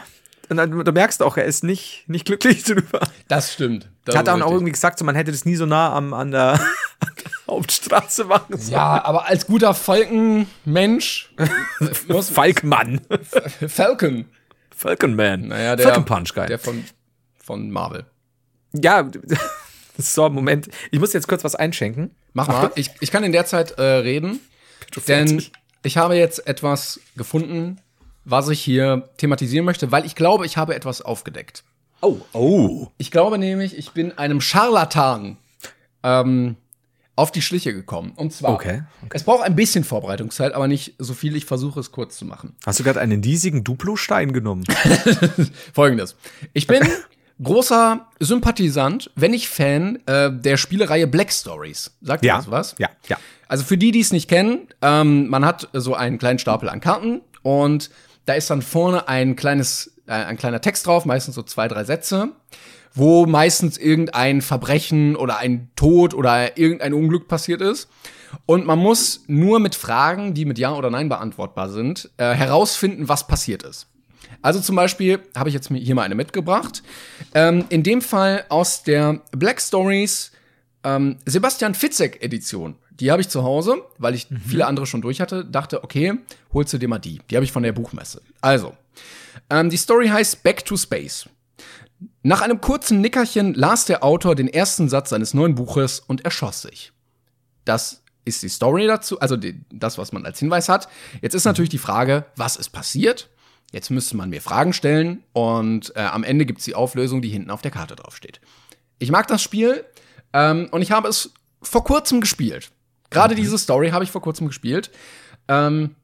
Speaker 5: und dann, du merkst auch, er ist nicht, nicht glücklich drüber.
Speaker 4: Das stimmt. Das
Speaker 5: Er hat auch
Speaker 4: richtig.
Speaker 5: irgendwie gesagt, so, man hätte das nie so nah am, an der Hauptstraße machen sollen.
Speaker 4: Ja, aber als guter Falkenmensch
Speaker 5: Falkmann.
Speaker 4: Falcon.
Speaker 5: Falconman.
Speaker 4: Naja, der,
Speaker 5: Falcon Punch, geil.
Speaker 4: der von, von Marvel.
Speaker 5: Ja, so, Moment. Ich muss jetzt kurz was einschenken.
Speaker 4: Mach mal. Ich, ich kann in der Zeit äh, reden, denn ich habe jetzt etwas gefunden, was ich hier thematisieren möchte, weil ich glaube, ich habe etwas aufgedeckt.
Speaker 5: Oh, oh.
Speaker 4: Ich glaube nämlich, ich bin einem Scharlatan ähm, auf die Schliche gekommen. Und zwar,
Speaker 5: Okay,
Speaker 4: es braucht ein bisschen Vorbereitungszeit, aber nicht so viel. Ich versuche es kurz zu machen.
Speaker 5: Hast du gerade einen riesigen Duplo-Stein genommen?
Speaker 4: Folgendes. Ich bin großer Sympathisant, wenn nicht Fan äh, der Spielereihe Black Stories. Sagt ihr das was?
Speaker 5: Ja, ja.
Speaker 4: Also für die, die es nicht kennen, ähm, man hat so einen kleinen Stapel an Karten und da ist dann vorne ein kleines, äh, ein kleiner Text drauf, meistens so zwei, drei Sätze, wo meistens irgendein Verbrechen oder ein Tod oder irgendein Unglück passiert ist. Und man muss nur mit Fragen, die mit Ja oder Nein beantwortbar sind, äh, herausfinden, was passiert ist. Also zum Beispiel habe ich jetzt hier mal eine mitgebracht. Ähm, in dem Fall aus der Black Stories ähm, Sebastian Fitzek Edition. Die habe ich zu Hause, weil ich viele andere schon durch hatte. Dachte, okay, holst du dir mal die. Die habe ich von der Buchmesse. Also, ähm, die Story heißt Back to Space. Nach einem kurzen Nickerchen las der Autor den ersten Satz seines neuen Buches und erschoss sich. Das ist die Story dazu, also die, das, was man als Hinweis hat. Jetzt ist natürlich die Frage, was ist passiert? Jetzt müsste man mir Fragen stellen und äh, am Ende gibt's die Auflösung, die hinten auf der Karte draufsteht. Ich mag das Spiel ähm, und ich habe es vor kurzem gespielt. Gerade diese Story habe ich vor kurzem gespielt. Ähm,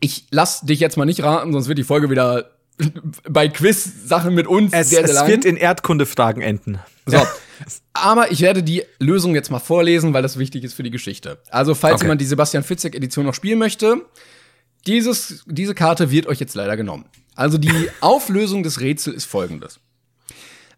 Speaker 4: ich lass dich jetzt mal nicht raten, sonst wird die Folge wieder bei Quiz-Sachen mit uns
Speaker 5: Es,
Speaker 4: sehr, sehr
Speaker 5: es
Speaker 4: lang.
Speaker 5: wird in Erdkundefragen enden.
Speaker 4: So. Aber ich werde die Lösung jetzt mal vorlesen, weil das wichtig ist für die Geschichte. Also, falls
Speaker 5: Okay.
Speaker 4: jemand die Sebastian Fitzek Edition noch spielen möchte, dieses, diese Karte wird euch jetzt leider genommen. Also, die Auflösung des Rätsels ist folgendes.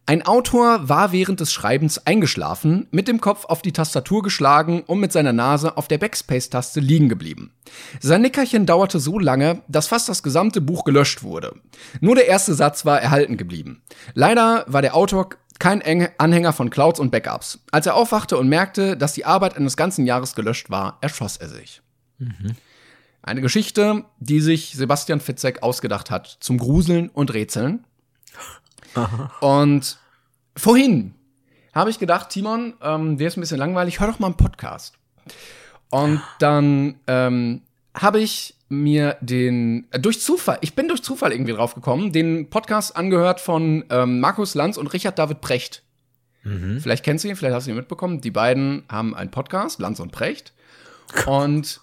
Speaker 4: Ein Autor war während des Schreibens eingeschlafen, mit dem Kopf auf die Tastatur geschlagen und mit seiner Nase auf der Backspace-Taste liegen geblieben. Sein Nickerchen dauerte so lange, dass fast das gesamte Buch gelöscht wurde. Nur der erste Satz war erhalten geblieben. Leider war der Autor kein Anhänger von Clouds und Backups. Als er aufwachte und merkte, dass die Arbeit eines ganzen Jahres gelöscht war, erschoss er sich. Eine Geschichte, die sich Sebastian Fitzek ausgedacht hat zum Gruseln und Rätseln. Und vorhin habe ich gedacht, Timon, ähm, wäre es ein bisschen langweilig, hör doch mal einen Podcast. Und dann ähm, habe ich mir den, äh, durch Zufall, ich bin durch Zufall irgendwie drauf gekommen, den Podcast angehört von ähm, Markus Lanz und Richard David Precht. Vielleicht kennst du ihn, vielleicht hast du ihn mitbekommen. Die beiden haben einen Podcast, Lanz und Precht. Und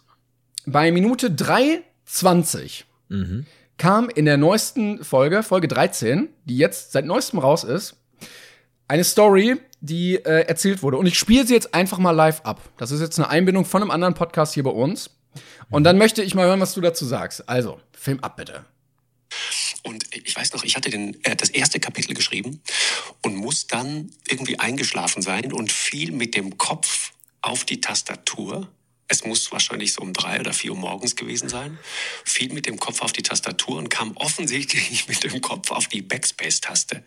Speaker 4: bei Minute 3,20 kam in der neuesten Folge, Folge 13, die jetzt seit neuestem raus ist, eine Story, die äh, erzählt wurde. Und ich spiele sie jetzt einfach mal live ab. Das ist jetzt eine Einbindung von einem anderen Podcast hier bei uns. Und dann möchte ich mal hören, was du dazu sagst. Also, Film ab bitte.
Speaker 6: Und ich weiß noch, ich hatte den, äh, das erste Kapitel geschrieben und muss dann irgendwie eingeschlafen sein und fiel mit dem Kopf auf die Tastatur. Es muss wahrscheinlich so um drei oder vier Uhr morgens gewesen sein. Fiel mit dem Kopf auf die Tastatur und kam offensichtlich mit dem Kopf auf die Backspace-Taste.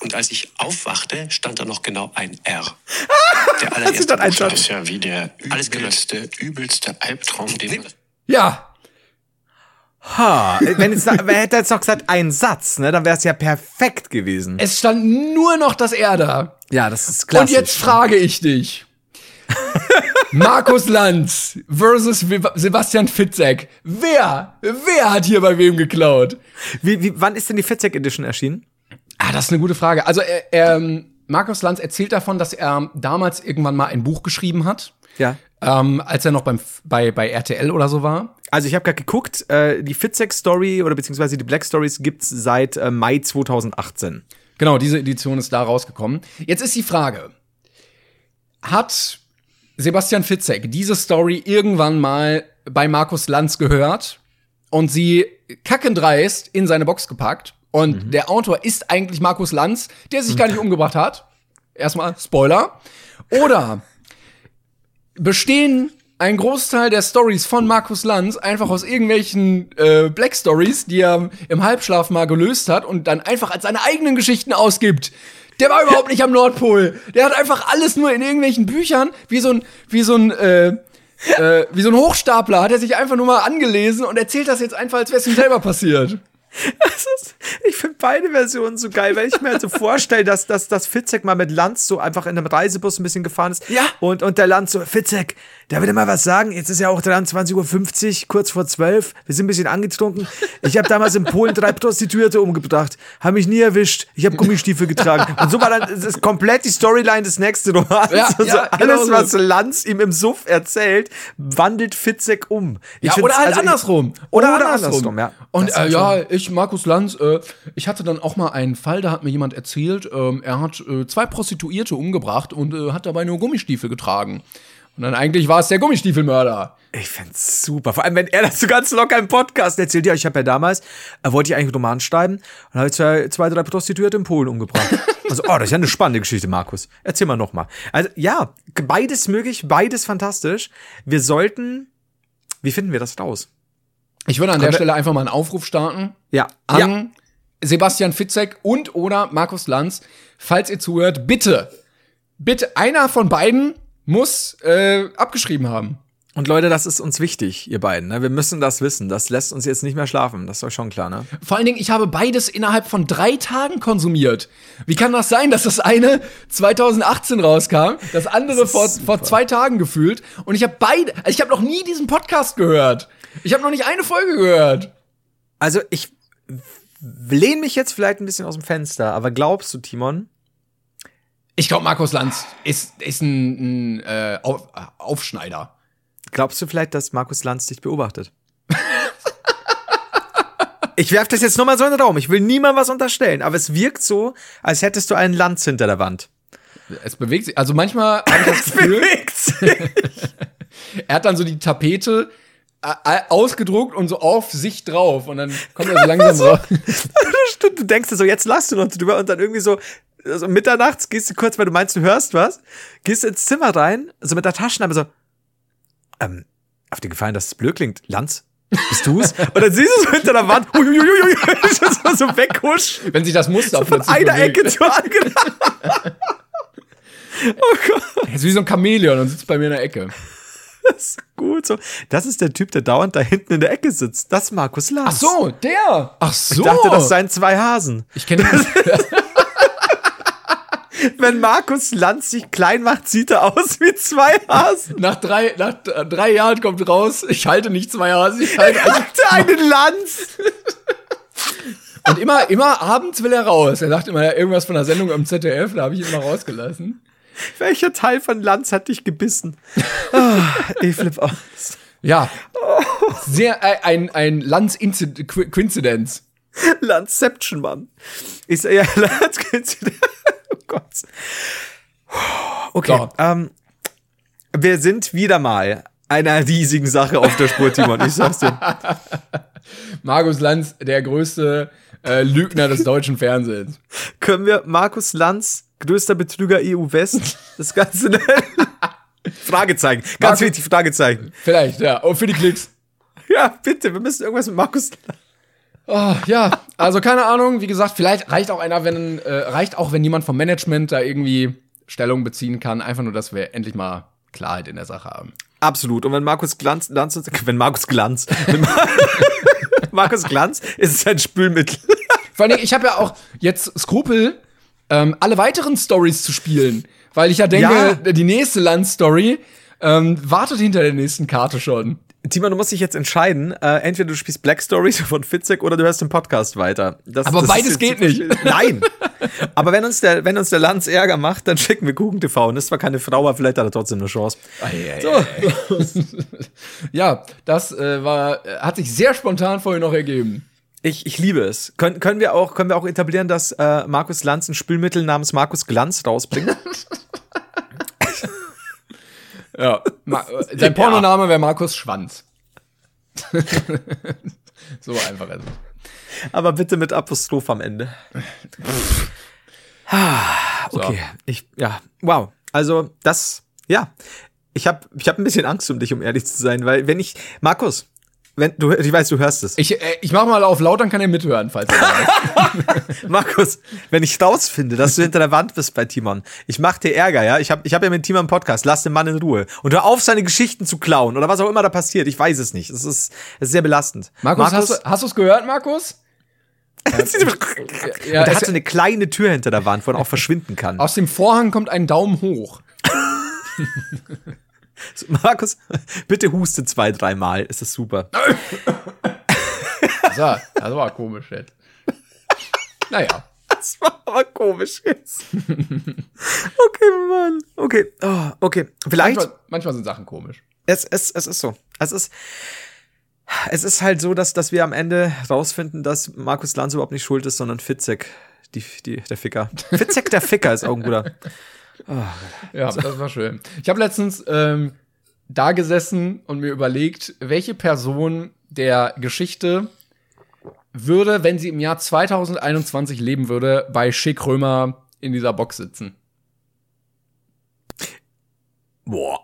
Speaker 6: Und als ich aufwachte, stand da noch genau ein R. Der allererste Buchstabe.
Speaker 5: Satz?
Speaker 6: ist ja wie der übelste, übelste Albtraum, den
Speaker 4: Ja,
Speaker 5: Ha, wenn jetzt, wer hätte jetzt noch gesagt, ein Satz, ne, dann wäre es ja perfekt gewesen.
Speaker 4: es stand nur noch das R da.
Speaker 5: Ja, das ist klassisch.
Speaker 4: Und jetzt frage ich dich. Markus Lanz versus Sebastian Fitzek. Wer, wer hat hier bei wem geklaut?
Speaker 5: Wie, wie, wann ist denn die Fitzek Edition erschienen?
Speaker 4: Ah, das ist eine gute Frage. Also, er, ähm, Markus Lanz erzählt davon, dass er damals irgendwann mal ein Buch geschrieben hat,
Speaker 5: Ja.
Speaker 4: ähm, als er noch beim, bei, bei RTL oder so war.
Speaker 5: Also ich habe gerade geguckt, äh, die Fitzek Story oder beziehungsweise die Black Stories gibt's seit äh, Mai 2018.
Speaker 4: Genau, diese Edition ist da rausgekommen. Jetzt ist die Frage: Hat Sebastian Fitzek diese Story irgendwann mal bei Markus Lanz gehört und sie kackendreist in seine Box gepackt? Und der Autor ist eigentlich Markus Lanz, der sich gar nicht umgebracht hat. Erstmal Spoiler. Oder bestehen ein Großteil der Stories von Markus Lanz einfach aus irgendwelchen äh, Black Stories, die er im Halbschlaf mal gelöst hat und dann einfach als seine eigenen Geschichten ausgibt. Der war überhaupt nicht am Nordpol. Der hat einfach alles nur in irgendwelchen Büchern, wie so ein, wie so ein, äh, äh, wie so ein Hochstapler, hat er sich einfach nur mal angelesen und erzählt das jetzt einfach, als wäre es ihm selber passiert.
Speaker 5: Ist, ich finde beide Versionen so geil, weil ich mir halt so vorstelle, dass, dass, dass Fitzek mal mit Lanz so einfach in einem Reisebus ein bisschen gefahren ist.
Speaker 4: Ja.
Speaker 5: Und, und der Lanz so, Fitzek, da will ich mal was sagen. Jetzt ist ja auch 23.50 Uhr, kurz vor 12. Wir sind ein bisschen angetrunken. Ich habe damals in Polen drei Prostituierte umgebracht. Haben mich nie erwischt. Ich habe Gummistiefel getragen. Und so war dann das ist komplett die Storyline des nächsten Romans.
Speaker 4: Ja,
Speaker 5: also
Speaker 4: ja,
Speaker 5: alles,
Speaker 4: genau so.
Speaker 5: was Lanz ihm im Suff erzählt, wandelt Fitzek um. Ich
Speaker 4: Ja, oder halt
Speaker 5: also ich-
Speaker 4: andersrum.
Speaker 5: Oder, andersrum, ja.
Speaker 4: Und äh, ja,
Speaker 5: schon-
Speaker 4: ich, Markus Lanz, äh, ich hatte dann auch mal einen Fall, da hat mir jemand erzählt, ähm, er hat äh, zwei Prostituierte umgebracht und äh, hat dabei nur Gummistiefel getragen. Und dann eigentlich war es der Gummistiefelmörder.
Speaker 5: Ich find's super. Vor allem, wenn er das so ganz locker im Podcast erzählt. Ja, ich habe ja damals, äh, wollte ich eigentlich einen Roman schreiben und habe zwei, zwei, drei Prostituierte in Polen umgebracht. also, oh, das ist ja eine spannende Geschichte, Markus. Erzähl mal nochmal. Also, ja, beides möglich, beides fantastisch. Wir sollten, wie finden wir das raus?
Speaker 4: Ich würde an der Stelle einfach mal einen Aufruf starten
Speaker 5: Ja.
Speaker 4: an
Speaker 5: ja.
Speaker 4: Sebastian Fitzek und oder Markus Lanz, falls ihr zuhört, bitte, bitte, einer von beiden muss äh, abgeschrieben haben.
Speaker 5: Und Leute, das ist uns wichtig, ihr beiden. Ne? Wir müssen das wissen. Das lässt uns jetzt nicht mehr schlafen. Das ist euch schon klar, ne?
Speaker 4: Vor allen Dingen, ich habe beides innerhalb von drei Tagen konsumiert. Wie kann das sein, dass das eine 2018 rauskam, das andere
Speaker 5: Das
Speaker 4: vor,
Speaker 5: super.
Speaker 4: vor zwei Tagen gefühlt und ich habe beide, also ich habe noch nie diesen Podcast gehört. Ich habe noch nicht eine Folge gehört.
Speaker 5: Also, ich lehne mich jetzt vielleicht ein bisschen aus dem Fenster, aber glaubst du, Timon,
Speaker 4: Ich glaube, Markus Lanz ist, ist ein, ein äh, Auf, äh, Aufschneider.
Speaker 5: Glaubst du vielleicht, dass Markus Lanz dich beobachtet? ich werf das jetzt nur mal so in den Raum. Ich will niemandem was unterstellen, aber es wirkt so, als hättest du einen Lanz hinter der Wand.
Speaker 4: Es bewegt sich. Also manchmal habe ich das Gefühl, er hat dann so die Tapete ausgedruckt und so auf sich drauf und dann kommt er so langsam raus.
Speaker 5: du denkst dir so, jetzt lachst du noch drüber und dann irgendwie so, so mitternachts gehst du kurz, weil du meinst, du hörst was, gehst ins Zimmer rein, so mit der Taschenlampe so, ähm, auf dir gefallen, dass es blöd klingt. Lanz, bist du's? und dann siehst du so hinter der Wand, huiuiuiui, so, so weghusch,
Speaker 4: Wenn sich das Muster
Speaker 5: von
Speaker 4: plötzlich
Speaker 5: einer
Speaker 4: bewegt.
Speaker 5: Ecke zur anderen.
Speaker 4: Er ist wie so ein Chamäleon und sitzt bei mir in der Ecke.
Speaker 5: Das ist gut so. Das ist der Typ, der dauernd da hinten in der Ecke sitzt. Das ist Markus Lanz.
Speaker 4: Ach so, der. Ach so.
Speaker 5: Ich dachte, das seien zwei Hasen.
Speaker 4: ich kenne ihn.
Speaker 5: Wenn Markus Lanz sich klein macht, sieht er aus wie zwei Hasen.
Speaker 4: nach drei, nach äh, drei Jahren kommt raus, ich halte nicht zwei Hasen, ich halte einen.
Speaker 5: hatte einen Lanz.
Speaker 4: Und immer, immer abends will er raus. Er sagt immer irgendwas von der Sendung am ZDF, da habe ich ihn immer rausgelassen.
Speaker 5: Welcher Teil von Lanz hat dich gebissen? Ah, ich flipp aus.
Speaker 4: Ja. Sehr, äh, ein, ein Lanz-Coincidence.
Speaker 5: Lanzception, Mann. Ich sag ja, Lanz. Oh Gott. Okay.
Speaker 4: So.
Speaker 5: Ähm, wir sind wieder mal einer riesigen Sache auf der Spur, Timon. Ich sag's dir.
Speaker 4: Markus Lanz, der größte äh, Lügner des deutschen Fernsehens.
Speaker 5: Können wir Markus Lanz, größter Betrüger EU West, das Ganze nennen? Fragezeichen. Ganz
Speaker 4: Markus-
Speaker 5: wichtig, Fragezeichen.
Speaker 4: Vielleicht, ja. Und für die Klicks.
Speaker 5: Ja, bitte, wir müssen irgendwas mit Markus.
Speaker 4: Oh, ja, also keine Ahnung, wie gesagt, vielleicht reicht auch einer, wenn äh, reicht auch, wenn jemand vom Management da irgendwie Stellung beziehen kann, einfach nur, dass wir endlich mal Klarheit in der Sache haben.
Speaker 5: Absolut. Und wenn Markus Glanz, Lanz, wenn Markus Glanz, wenn Ma- Markus Glanz ist es ein Spülmittel.
Speaker 4: Vor Dingen, ich habe ja auch jetzt Skrupel, ähm, alle weiteren Stories zu spielen, weil ich ja denke,
Speaker 5: Ja.
Speaker 4: die nächste Landstory ähm, wartet hinter der nächsten Karte schon.
Speaker 5: Timon, du musst dich jetzt entscheiden. Äh, entweder du spielst Black Stories von Fitzek oder du hörst den Podcast weiter. Das,
Speaker 4: Aber
Speaker 5: das
Speaker 4: beides geht nicht.
Speaker 5: Nein. Aber wenn uns der, wenn uns der Lanz Ärger macht, dann schicken wir Kuchen TV. Und das ist zwar keine Frau, aber vielleicht hat er trotzdem eine Chance. So.
Speaker 4: Ja, das äh, war, äh, hat sich sehr spontan vorher noch ergeben.
Speaker 5: Ich, ich liebe es. Können, können, wir auch, können wir auch etablieren, dass äh, Markus Lanz ein Spülmittel namens Markus Glanz rausbringt?
Speaker 4: Ja. Ma äh, sein Pornoname wäre Markus Schwanz. so einfach ist es.
Speaker 5: aber bitte mit Apostroph am Ende. Ah, okay. Ich, ja, wow. Also, das, ja. Ich habe ich hab ein bisschen Angst um dich, um ehrlich zu sein, weil wenn ich, Markus, wenn du, ich weiß, du hörst es.
Speaker 4: Ich, äh, ich mach mal auf laut, dann kann er mithören, falls er weiß.
Speaker 5: Markus, wenn ich rausfinde, dass du hinter der Wand bist bei Timon, ich mach dir Ärger, ja? Ich habe ich hab ja mit Timon einen Podcast, lass den Mann in Ruhe. Und hör auf, seine Geschichten zu klauen oder was auch immer da passiert. Ich weiß es nicht. Es ist, es ist sehr belastend.
Speaker 4: Markus, hast du du's gehört, Markus? Ja,
Speaker 5: und er
Speaker 4: es-
Speaker 5: hat so eine kleine Tür hinter der Wand, wo er auch verschwinden kann.
Speaker 4: aus dem Vorhang kommt ein Daumen hoch.
Speaker 5: Markus, bitte huste zwei, dreimal. Es ist super.
Speaker 4: So, das war komisch jetzt. Naja.
Speaker 5: Das war aber komisch jetzt. Okay, Mann. Okay, oh, okay. Vielleicht.
Speaker 4: Manchmal, manchmal sind Sachen komisch.
Speaker 5: Es, es, es ist so. Es ist, es ist halt so, dass, dass wir am Ende rausfinden, dass Markus Lanz überhaupt nicht schuld ist, sondern Fitzek, die, die, der Ficker. Fitzek, der Ficker ist auch ein guter.
Speaker 4: Ja, das war schön. Ich habe letztens ähm, da gesessen und mir überlegt, welche Person der Geschichte würde, wenn sie im Jahr 2021 leben würde, bei Schick Römer in dieser Box sitzen.
Speaker 5: Boah.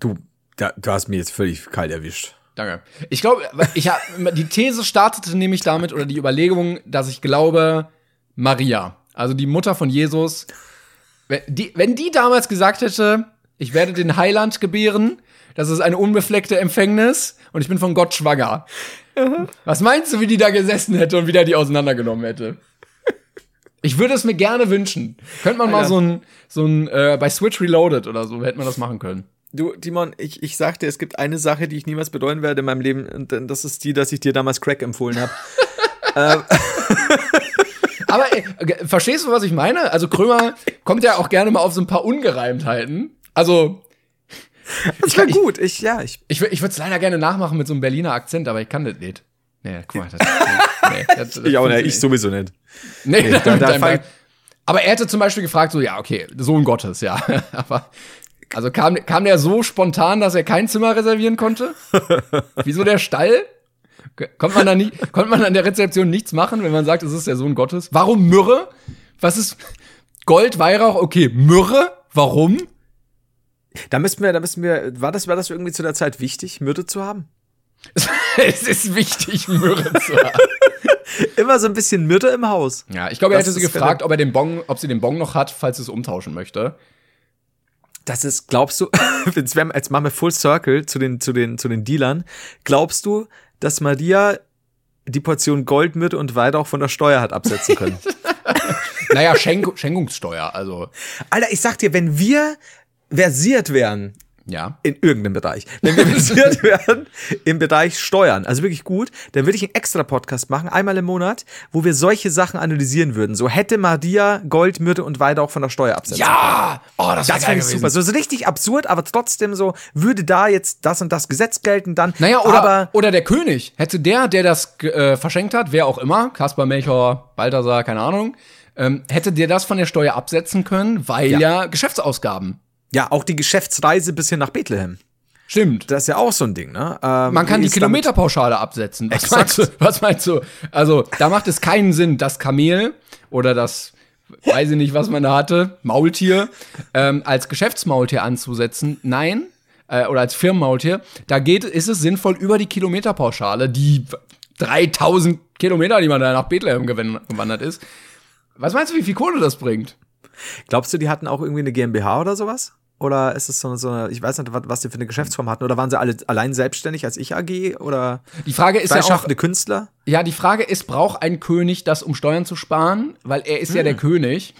Speaker 5: Du, da, du hast mich jetzt völlig kalt erwischt.
Speaker 4: Danke. Ich glaube, ich hab, die These startete nämlich damit oder die Überlegung, dass ich glaube, Maria, also die Mutter von Jesus, wenn die, wenn die damals gesagt hätte, ich werde den Heiland gebären, das ist eine unbefleckte Empfängnis und ich bin von Gott schwanger. Was meinst du, wie die da gesessen hätte und wie der die auseinandergenommen hätte? Ich würde es mir gerne wünschen. Könnte man mal
Speaker 5: Alter.
Speaker 4: so ein, so ein äh, bei Switch Reloaded oder so, hätte man das machen können.
Speaker 5: Du, Timon, ich, ich sag dir, es gibt eine Sache, die ich niemals bereuen werde in meinem Leben, und das ist die, dass ich dir damals Crack empfohlen habe.
Speaker 4: Aber ey, ge- verstehst du, was ich meine? Also Krömer kommt ja auch gerne mal auf so ein paar Ungereimtheiten. Also
Speaker 5: Das war gut. Ich, ja, ich.
Speaker 4: ich, ich würde es leider gerne nachmachen mit so einem Berliner Akzent, aber ich kann das nicht. Nee, guck mal. Das, nee, das, das
Speaker 5: Ich auch,
Speaker 4: funktioniert
Speaker 5: ich sowieso nicht.
Speaker 4: Nee,
Speaker 5: Nee, da- da fall-
Speaker 4: aber er hätte zum Beispiel gefragt, so, ja, okay, Sohn Gottes, ja. aber, also kam, kam der so spontan, dass er kein Zimmer reservieren konnte? Wieso der Stall? Kommt man da nie, konnte man an der Rezeption nichts machen, wenn man sagt, es ist der Sohn Gottes? Warum Myrrhe? Was ist Gold, Weihrauch? Okay, Myrrhe? Warum?
Speaker 5: Da müssten wir, da müssten wir, war das, war das irgendwie zu der Zeit wichtig, Myrte zu haben?
Speaker 4: es ist wichtig, Myrrhe zu haben.
Speaker 5: Immer so ein bisschen Myrte im Haus.
Speaker 4: Ja, ich glaube, er
Speaker 5: Das
Speaker 4: hätte sie gefragt, ob er den Bon, ob sie den Bon noch hat, falls sie es umtauschen möchte.
Speaker 5: Das ist, glaubst du, jetzt machen wir Full Circle zu den, zu den, zu den Dealern. Glaubst du, dass Maria die Portion Goldmyrte und Weihrauch von der Steuer hat absetzen können?
Speaker 4: Naja, Schenk Schenkungssteuer, also,
Speaker 5: Alter, ich sag dir, wenn wir versiert wären
Speaker 4: ja.
Speaker 5: in irgendeinem Bereich, wenn wir versiert wären im Bereich Steuern, also wirklich gut, dann würde ich einen extra Podcast machen, einmal im Monat, wo wir solche Sachen analysieren würden. So hätte Maria Gold, Myrte und Weihrauch von der Steuer absetzen können.
Speaker 4: Ja! Oh, das,
Speaker 5: Das fände ich super. So, so richtig absurd, aber trotzdem so, würde da jetzt das und das Gesetz gelten, dann.
Speaker 4: Naja, oder,
Speaker 5: aber
Speaker 4: oder der König. Hätte der, der das äh, verschenkt hat, wer auch immer, Kaspar Melchior, Balthasar, keine Ahnung, ähm, hätte der das von der Steuer absetzen können, weil ja,
Speaker 5: Ja.
Speaker 4: Geschäftsausgaben.
Speaker 5: Ja, auch die Geschäftsreise bis hin nach Bethlehem.
Speaker 4: Stimmt.
Speaker 5: Das ist ja auch so ein Ding, ne? Ähm,
Speaker 4: Man kann die Kilometerpauschale absetzen. Was meinst, du, was meinst du? Also, da macht es keinen Sinn, das Kamel oder das, weiß ich nicht, was man da hatte, Maultier, ähm, als Geschäftsmaultier anzusetzen. Nein. Äh, oder als Firmenmaultier. Da geht, ist es sinnvoll, über die Kilometerpauschale, die 3000 Kilometer, die man da nach Bethlehem gewan- gewandert ist. Was meinst du, wie viel Kohle das bringt?
Speaker 5: Glaubst du, die hatten auch irgendwie eine GmbH oder sowas? Oder ist es so eine, so eine ich weiß nicht, was, was die für eine Geschäftsform hatten? Oder waren sie alle allein selbstständig als Ich AG? Oder
Speaker 4: Die Frage ist ja auch,
Speaker 5: Künstler?
Speaker 4: Ja, die Frage ist, braucht ein König das, um Steuern zu sparen? Weil er ist ja der König.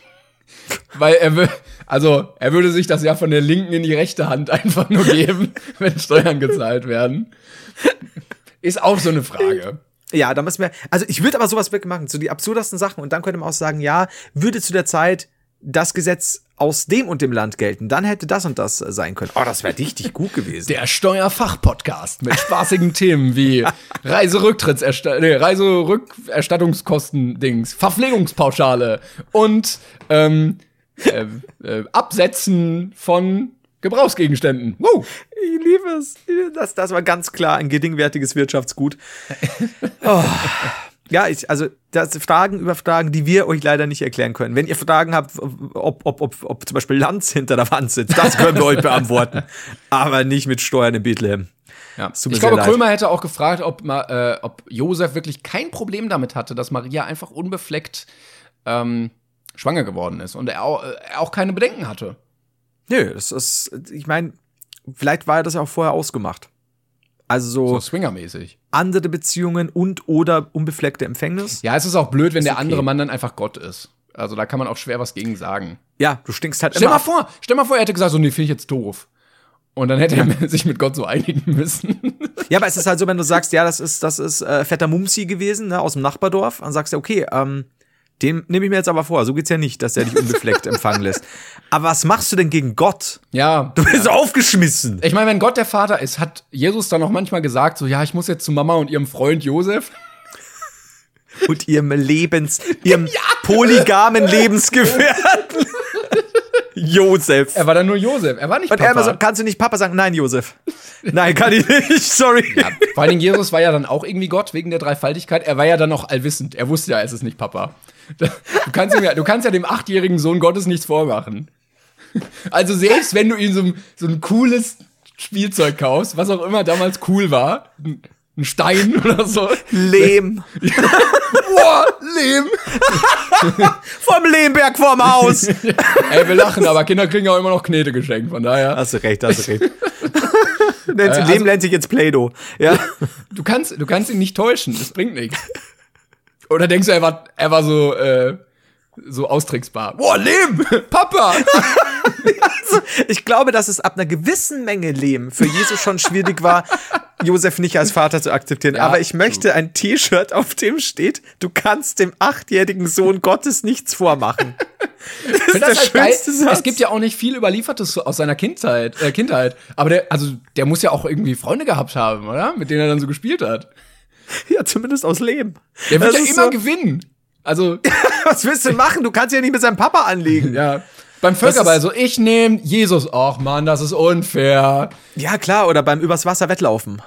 Speaker 4: Weil er will, also er würde sich das ja von der linken in die rechte Hand einfach nur geben, wenn Steuern gezahlt werden. Ist auch so eine Frage.
Speaker 5: Ja, da müssen wir, also ich würde aber sowas wirklich machen, so die absurdesten Sachen. Und dann könnte man auch sagen, ja, würde zu der Zeit das Gesetz aus dem und dem Land gelten, dann hätte das und das sein können. Oh, das wäre richtig gut gewesen.
Speaker 4: Der Steuerfach-Podcast mit spaßigen Themen wie Reiserücktrittserstattung, nee, Reiserückerstattungskosten-Dings, Verpflegungspauschale und ähm, äh, äh, Absetzen von Gebrauchsgegenständen. Wow.
Speaker 5: Ich liebe es. Das, das war ganz klar ein geringwertiges Wirtschaftsgut. Oh. Ja, ich, also das Fragen über Fragen, die wir euch leider nicht erklären können. Wenn ihr Fragen habt, ob, ob, ob, ob zum Beispiel Lanz hinter der Wand sitzt, das können wir euch beantworten. Aber nicht mit Steuern in Bethlehem.
Speaker 4: Ja. Ich glaube,
Speaker 5: leid.
Speaker 4: Krömer hätte auch gefragt, ob, äh, ob Josef wirklich kein Problem damit hatte, dass Maria einfach unbefleckt ähm, schwanger geworden ist und er auch, äh, er auch keine Bedenken hatte.
Speaker 5: Nö, das ist, ich meine, vielleicht war das ja auch vorher ausgemacht. Also so,
Speaker 4: So swingermäßig.
Speaker 5: andere Beziehungen und oder unbefleckte Empfängnis.
Speaker 4: Ja, es ist auch blöd, wenn der
Speaker 5: okay.
Speaker 4: andere Mann dann einfach Gott ist. Also da kann man auch schwer was gegen sagen.
Speaker 5: Ja, du stinkst halt
Speaker 4: Stell
Speaker 5: immer
Speaker 4: mal vor, stell mal vor, er hätte gesagt, so, nee, finde ich jetzt doof. Und dann hätte er sich mit Gott so einigen müssen.
Speaker 5: Ja, aber es ist halt so, wenn du sagst, ja, das ist, das ist äh, fetter Mumsi gewesen, ne, aus dem Nachbardorf, dann sagst du, okay, ähm, den nehme ich mir jetzt aber vor. So geht's ja nicht, dass der dich unbefleckt empfangen lässt. Aber was machst du denn gegen Gott?
Speaker 4: ja.
Speaker 5: Du bist aufgeschmissen.
Speaker 4: Ich meine, wenn Gott der Vater ist, hat Jesus dann auch manchmal gesagt, so, ja, ich muss jetzt zu Mama und ihrem Freund Josef.
Speaker 5: Und ihrem Lebens, ihrem polygamen Lebensgefährten. Josef.
Speaker 4: Er war dann nur Josef, er war nicht
Speaker 5: Und er
Speaker 4: Papa.
Speaker 5: immer so, kannst du nicht Papa sagen? Nein, Josef. Nein, kann ich nicht, sorry.
Speaker 4: Vor allen Dingen, Jesus war ja dann auch irgendwie Gott wegen der Dreifaltigkeit. Er war ja dann noch allwissend. Er wusste ja, es ist nicht Papa. Du kannst, ihm ja, du kannst ja dem achtjährigen Sohn Gottes nichts vormachen. Also selbst wenn du ihm so, ein- so ein cooles Spielzeug kaufst, was auch immer damals cool war, ein ein Stein oder so.
Speaker 5: Lehm.
Speaker 4: Boah, Lehm.
Speaker 5: Vom Lehmberg vorm Haus.
Speaker 4: Ey, wir lachen, aber Kinder kriegen auch immer noch Knete geschenkt, von daher.
Speaker 5: Hast du recht, hast du recht. Nennt,
Speaker 4: Äh,
Speaker 5: Lehm
Speaker 4: also-
Speaker 5: nennt sich jetzt Play-Doh. Ja.
Speaker 4: Du kannst, du kannst ihn nicht täuschen, das bringt nichts. Oder denkst du, er war, er war so, äh, so austricksbar? Boah, Lehm! Papa!
Speaker 5: Ich glaube, dass es ab einer gewissen Menge Lehm für Jesus schon schwierig war, Josef nicht als Vater zu akzeptieren.
Speaker 4: Ja,
Speaker 5: Aber ich möchte ein T-Shirt, auf dem steht, du kannst dem achtjährigen Sohn Gottes nichts vormachen. Das ist
Speaker 4: finde
Speaker 5: der
Speaker 4: das halt geil.
Speaker 5: schönste Satz.
Speaker 4: Es gibt ja auch nicht viel Überliefertes aus seiner Kindheit, äh, Kindheit. Aber der, also, der muss ja auch irgendwie Freunde gehabt haben, oder? Mit denen er dann so gespielt hat.
Speaker 5: ja, zumindest aus Lehm.
Speaker 4: Der wird
Speaker 5: Das
Speaker 4: ja immer
Speaker 5: so,
Speaker 4: gewinnen. Also,
Speaker 5: Was willst du machen? Du kannst ja nicht mit seinem Papa anlegen.
Speaker 4: ja. Beim Völkerball so, ich nehme Jesus. Ach man, das ist unfair.
Speaker 5: Ja, klar, oder beim übers Wasser Wettlaufen.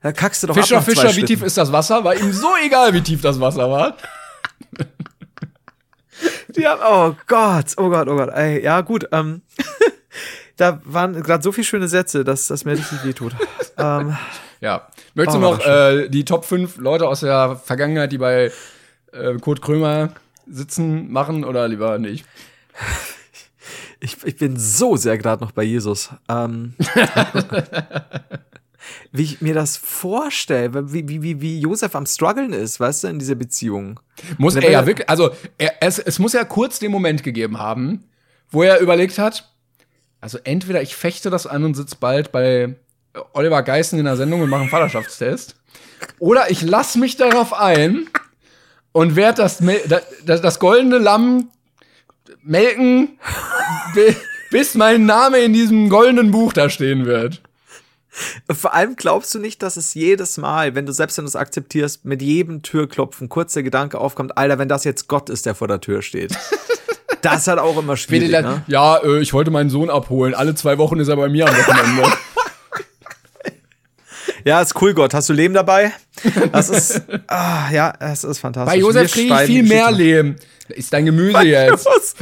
Speaker 5: Da kackst du doch ab
Speaker 4: Fischer,
Speaker 5: zwei
Speaker 4: Fischer, wie
Speaker 5: Schritten.
Speaker 4: tief ist das Wasser? War ihm so egal, wie tief das Wasser war.
Speaker 5: Ja, oh Gott, oh Gott, oh Gott. Ey, ja, gut. Ähm, da waren gerade so viele schöne Sätze, dass das mir richtig wehtut. ähm,
Speaker 4: Ja. Möchtest du
Speaker 5: Oh,
Speaker 4: noch äh, die Top 5 Leute aus der Vergangenheit, die bei äh, Kurt Krömer sitzen, machen oder lieber nicht?
Speaker 5: ich, ich bin so sehr gerade noch bei Jesus. Ähm, wie ich mir das vorstelle, wie, wie, wie, wie Josef am struggeln ist, weißt du, in dieser Beziehung.
Speaker 4: Muss er ja wirklich, also er, es, es muss ja kurz den Moment gegeben haben, wo er überlegt hat, also entweder ich fechte das an und sitze bald bei Oliver Geißen in der Sendung und mache einen Vaterschaftstest, oder ich lass mich darauf ein und werde das, das, das, goldene Lamm melken, bi- bis mein Name in diesem goldenen Buch da stehen wird.
Speaker 5: Vor allem glaubst du nicht, dass es jedes Mal, wenn du selbst wenn du es akzeptierst, mit jedem Türklopfen kurz der Gedanke aufkommt, Alter, wenn das jetzt Gott ist, der vor der Tür steht. Das hat auch immer schwierig, ne?
Speaker 4: Ja, äh, ich wollte meinen Sohn abholen. Alle zwei Wochen ist er bei mir am Wochenende.
Speaker 5: Ja, ist cool, Gott. Hast du Lehm dabei? Das ist, ah, ja, es ist fantastisch.
Speaker 4: Bei Josef kriege ich viel mehr. Lehm. Ist dein Gemüse jetzt.
Speaker 5: Was?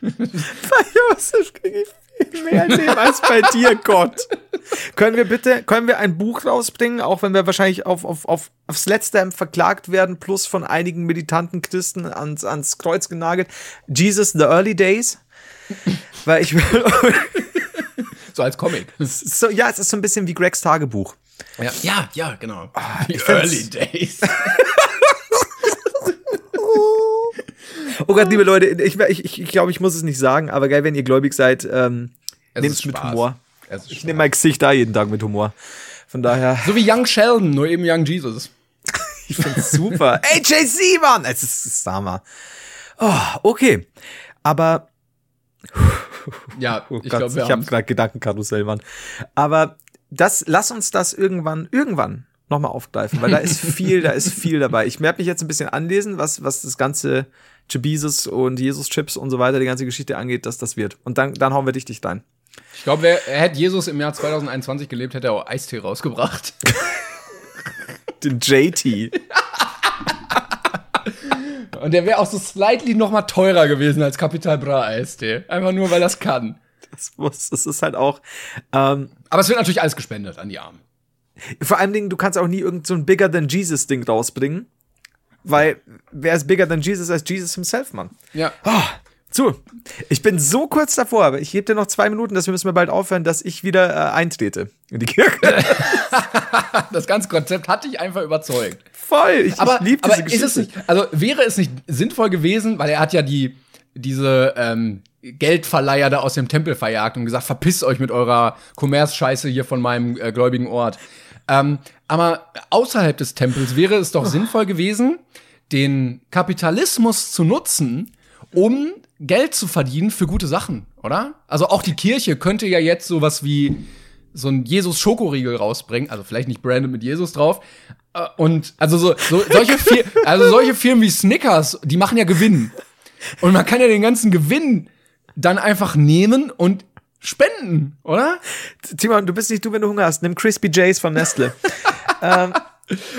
Speaker 5: bei Josef kriege ich viel mehr Lehm als bei dir, Gott. Können wir bitte, können wir ein Buch rausbringen, auch wenn wir wahrscheinlich auf, auf, auf, aufs Letzte verklagt werden, plus von einigen militanten Christen ans, ans Kreuz genagelt? Jesus, the Early Days? Weil ich will,
Speaker 4: So als Comic.
Speaker 5: so, ja, es ist so ein bisschen wie Gregs Tagebuch.
Speaker 4: Ja, ja, ja genau. Die
Speaker 5: find's-
Speaker 4: Early Days.
Speaker 5: Oh Gott, liebe Leute, ich, ich, ich, glaube, ich muss es nicht sagen, aber geil, wenn ihr gläubig seid, ähm, nehmt es mit. Humor.
Speaker 4: Es
Speaker 5: Ich nehme mein Gesicht da jeden Tag mit Humor. Von daher,
Speaker 4: So wie Young Sheldon, nur eben Young Jesus.
Speaker 5: ich find's super. Ey, JC, Mann! Es ist, ist Hammer. Oh, okay. Aber,
Speaker 4: Ja,
Speaker 5: oh
Speaker 4: ich
Speaker 5: Gott,
Speaker 4: wir
Speaker 5: ich habe gerade Gedankenkarussell, Mann. Aber das, lass uns das irgendwann, irgendwann nochmal aufgreifen, weil da ist viel, da ist viel dabei. Ich werde mich jetzt ein bisschen anlesen, was, was das ganze Jesus und Jesus-Chips und so weiter, die ganze Geschichte angeht, dass das wird. Und dann, dann hauen wir dich dicht rein.
Speaker 4: Ich glaube, wer- er hätte Jesus im Jahr 2021 gelebt, hätte er auch Eistee rausgebracht.
Speaker 5: Den JT.
Speaker 4: Und der wäre auch so slightly noch mal teurer gewesen als Capital Bra Eistee. Einfach nur, weil das kann.
Speaker 5: Das, muss, das ist halt auch. Ähm,
Speaker 4: Aber es wird natürlich alles gespendet an die Armen.
Speaker 5: vor allen Dingen, du kannst auch nie irgend so ein Bigger Than Jesus Ding rausbringen. Weil wer ist Bigger Than Jesus als Jesus himself, Mann?
Speaker 4: Ja.
Speaker 5: So, ich bin so kurz davor, aber ich gebe dir noch zwei Minuten, dass wir müssen wir bald aufhören, dass ich wieder äh, eintrete in die Kirche.
Speaker 4: Das ganze Konzept hat dich einfach überzeugt.
Speaker 5: Voll, ich,
Speaker 4: Aber,
Speaker 5: ich liebe diese
Speaker 4: aber ist
Speaker 5: Geschichte.
Speaker 4: es nicht, also wäre es nicht sinnvoll gewesen, weil er hat ja die, diese ähm, Geldverleiher da aus dem Tempel verjagt und gesagt, verpisst euch mit eurer Kommerzscheiße hier von meinem äh, gläubigen Ort. Ähm, aber außerhalb des Tempels wäre es doch sinnvoll gewesen, den Kapitalismus zu nutzen, um Geld zu verdienen für gute Sachen, oder? Also auch die Kirche könnte ja jetzt sowas wie so ein Jesus-Schokoriegel rausbringen, also vielleicht nicht branded mit Jesus drauf. Äh, Und also so, so solche also solche Firmen wie Snickers, die machen ja Gewinn. Und man kann ja den ganzen Gewinn dann einfach nehmen und spenden, oder?
Speaker 5: Timon, du bist nicht du, wenn du Hunger hast. Nimm Crispy Jays von Nestle.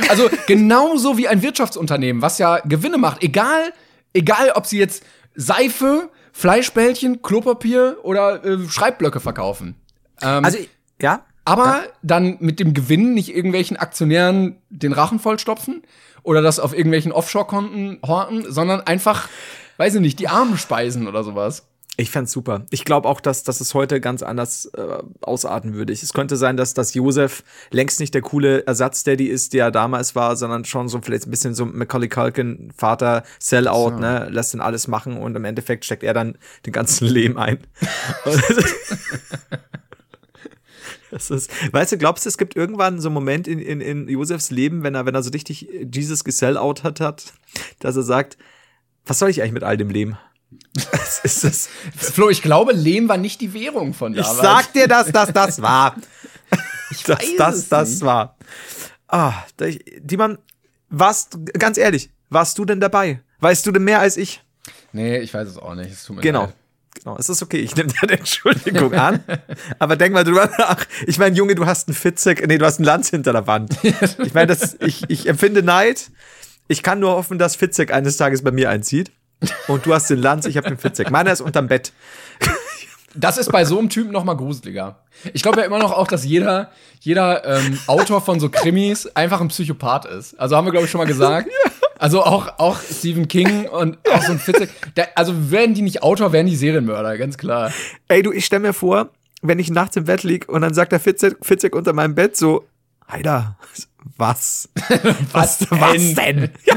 Speaker 4: Also genauso wie ein Wirtschaftsunternehmen, was ja Gewinne macht, egal, egal ob sie jetzt Seife, Fleischbällchen, Klopapier oder äh, Schreibblöcke verkaufen. Ähm,
Speaker 5: also, ja?
Speaker 4: aber dann mit dem Gewinn nicht irgendwelchen Aktionären den Rachen vollstopfen oder das auf irgendwelchen Offshore-Konten horten, sondern einfach, weiß ich nicht, die Armen speisen oder sowas.
Speaker 5: Ich fänd's super. Ich glaube auch, dass, dass es heute ganz anders äh, ausarten würde. Es könnte sein, dass, dass Josef längst nicht der coole Ersatzdaddy ist, der er damals war, sondern schon so vielleicht ein bisschen so Macaulay Culkin, Vater, Sellout, ne, lässt ihn alles machen und im Endeffekt steckt er dann den ganzen Leben ein. Das ist, weißt du, glaubst du, es gibt irgendwann so einen Moment in, in, in Josefs Leben, wenn er, wenn er so richtig Jesus gesellout hat, hat, dass er sagt, was soll ich eigentlich mit all dem Leben? Was ist das?
Speaker 4: Flo, ich glaube, Lehm war nicht die Währung von
Speaker 5: Ich
Speaker 4: damals.
Speaker 5: sag dir, dass das das war. dass
Speaker 4: weiß
Speaker 5: das
Speaker 4: es
Speaker 5: das
Speaker 4: nicht.
Speaker 5: war. Ah, da ich- Diemann, warst, ganz ehrlich, warst du denn dabei? Weißt du denn mehr als ich?
Speaker 4: Nee, ich weiß es auch nicht. Es tut mir
Speaker 5: Genau.
Speaker 4: leid.
Speaker 5: Genau, es ist okay, ich nehme deine Entschuldigung an. Aber denk mal drüber nach. Ich meine, Junge, du hast einen Fitzek, nee, du hast einen Lanz hinter der Wand. Ich meine, das, ich, ich empfinde Neid. Ich kann nur hoffen, dass Fitzek eines Tages bei mir einzieht. Und du hast den Lanz, ich habe den Fitzek. Meiner ist unterm Bett.
Speaker 4: Das ist bei so einem Typen noch mal gruseliger. Ich glaube ja immer noch auch, dass jeder, jeder ähm, Autor von so Krimis einfach ein Psychopath ist. Also haben wir, glaube ich, schon mal gesagt. Also auch, auch Stephen King und auch so ein Fitzek. Der, also wären die nicht Autor, wären die Serienmörder, ganz klar.
Speaker 5: Ey, du, ich stell mir vor, wenn ich nachts im Bett lieg und dann sagt der Fitzek, Fitzek unter meinem Bett so, Heider, was? was, was denn? Ja.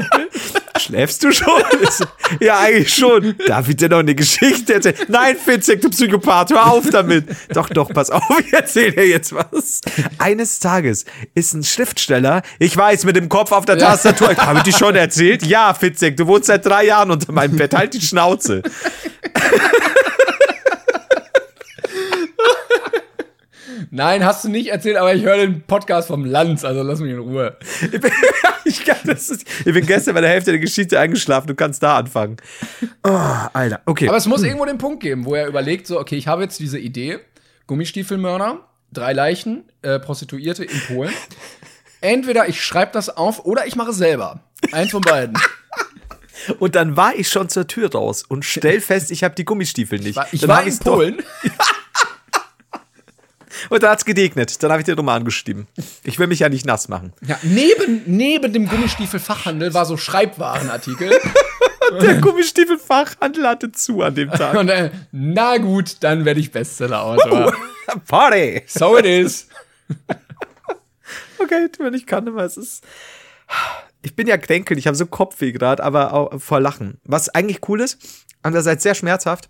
Speaker 5: Schläfst du schon? ja, eigentlich schon. Darf ich dir noch eine Geschichte erzählen? Nein, Fitzek, du Psychopath, hör auf damit. doch, doch, pass auf, ich erzähl dir jetzt was. Eines Tages ist ein Schriftsteller, ich weiß, mit dem Kopf auf der Tastatur, habe ich dir schon erzählt? Ja, Fitzek, du wohnst seit drei Jahren unter meinem Bett, halt die Schnauze.
Speaker 4: Nein, hast du nicht erzählt, aber ich höre den Podcast vom Lanz, also lass mich in Ruhe.
Speaker 5: Ich bin, ich, kann, ist, ich bin gestern bei der Hälfte der Geschichte eingeschlafen. Du kannst da anfangen. Oh, Alter. Okay.
Speaker 4: Aber es muss irgendwo den Punkt geben, wo er überlegt, so, okay, ich habe jetzt diese Idee, Gummistiefelmörder, drei Leichen, äh, Prostituierte in Polen. Entweder ich schreibe das auf oder ich mache es selber. Eins von beiden.
Speaker 5: Und dann war ich schon zur Tür raus und stell fest, ich habe die Gummistiefel nicht.
Speaker 4: Ich war
Speaker 5: hab
Speaker 4: in
Speaker 5: ich's doch-
Speaker 4: Polen.
Speaker 5: Und da hat's gedegnet. Dann habe ich den Roman geschrieben. Ich will mich ja nicht nass machen.
Speaker 4: Ja, neben, neben dem Gummistiefelfachhandel war so Schreibwarenartikel.
Speaker 5: Der Gummistiefelfachhandel hatte zu an dem Tag.
Speaker 4: Und äh, na gut, dann werde ich Bestseller-Autor.
Speaker 5: Party!
Speaker 4: so it is.
Speaker 5: Okay, wenn ich kann, aber es ist. Ich bin ja kränkel, ich habe so Kopfweh gerade, aber auch vor Lachen. Was eigentlich cool ist, andererseits sehr schmerzhaft.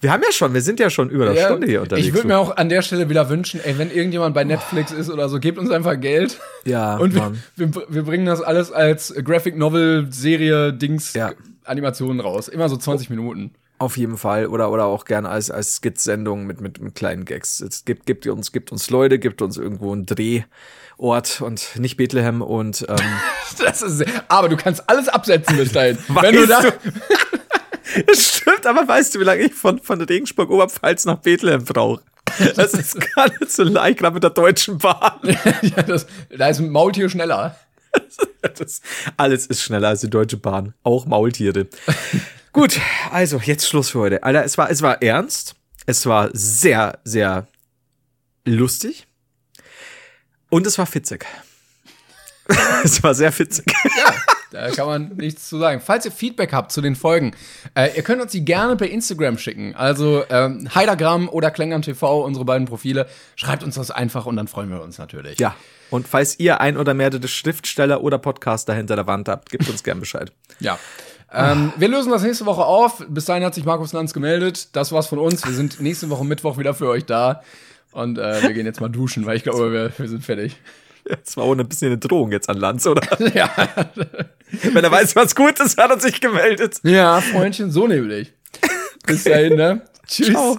Speaker 5: Wir haben ja schon, wir sind ja schon über eine
Speaker 4: Ja,
Speaker 5: Stunde hier unterwegs.
Speaker 4: ich würde mir auch an der Stelle wieder wünschen, ey, wenn irgendjemand bei Netflix ist oder so, gebt uns einfach Geld.
Speaker 5: Ja,
Speaker 4: Und wir, wir, wir bringen das alles als Graphic Novel, Serie, Dings,
Speaker 5: Ja.
Speaker 4: Animationen raus. Immer so 20 Minuten.
Speaker 5: Auf jeden Fall. Oder, oder auch gerne als, als Skit-Sendung mit, mit, mit kleinen Gags. Es gibt, gibt uns, gibt uns Leute, gibt uns irgendwo einen Drehort und nicht Bethlehem und ähm,
Speaker 4: Das ist, aber du kannst alles absetzen bis dahin.
Speaker 5: Weißt
Speaker 4: wenn du da,
Speaker 5: du? Das stimmt, aber weißt du, wie lange ich von, von Regensburg Oberpfalz nach Bethlehem brauche? Das ist gar nicht so leicht, gerade mit der Deutschen Bahn.
Speaker 4: ja, das, da ist ein Maultier schneller.
Speaker 5: Das, alles ist schneller als die Deutsche Bahn. Auch Maultiere. Gut, also jetzt Schluss für heute. Alter, es war, es war ernst. Es war sehr, sehr lustig. Und es war fitzig. es war sehr fitzig.
Speaker 4: Da kann man nichts zu sagen. Falls ihr Feedback habt zu den Folgen, äh, ihr könnt uns die gerne per Instagram schicken. Also ähm, Heidergramm oder Klängern TV, unsere beiden Profile. Schreibt uns das einfach und dann freuen wir uns natürlich.
Speaker 5: Ja. Und falls ihr ein oder mehrere Schriftsteller oder Podcaster hinter der Wand habt, gebt uns gern Bescheid.
Speaker 4: Ja. Ähm, wir lösen das nächste Woche auf. Bis dahin hat sich Markus Lanz gemeldet. Das war's von uns. Wir sind nächste Woche Mittwoch wieder für euch da. Und äh, wir gehen jetzt mal duschen, weil ich glaube, wir, wir sind fertig.
Speaker 5: Das war ohne ein bisschen eine Drohung jetzt an Lanz, oder?
Speaker 4: Ja.
Speaker 5: Wenn er weiß, was gut ist, hat er sich gemeldet.
Speaker 4: Ja, Freundchen, so nämlich. Bis dahin, ne? Tschüss.
Speaker 5: Ciao.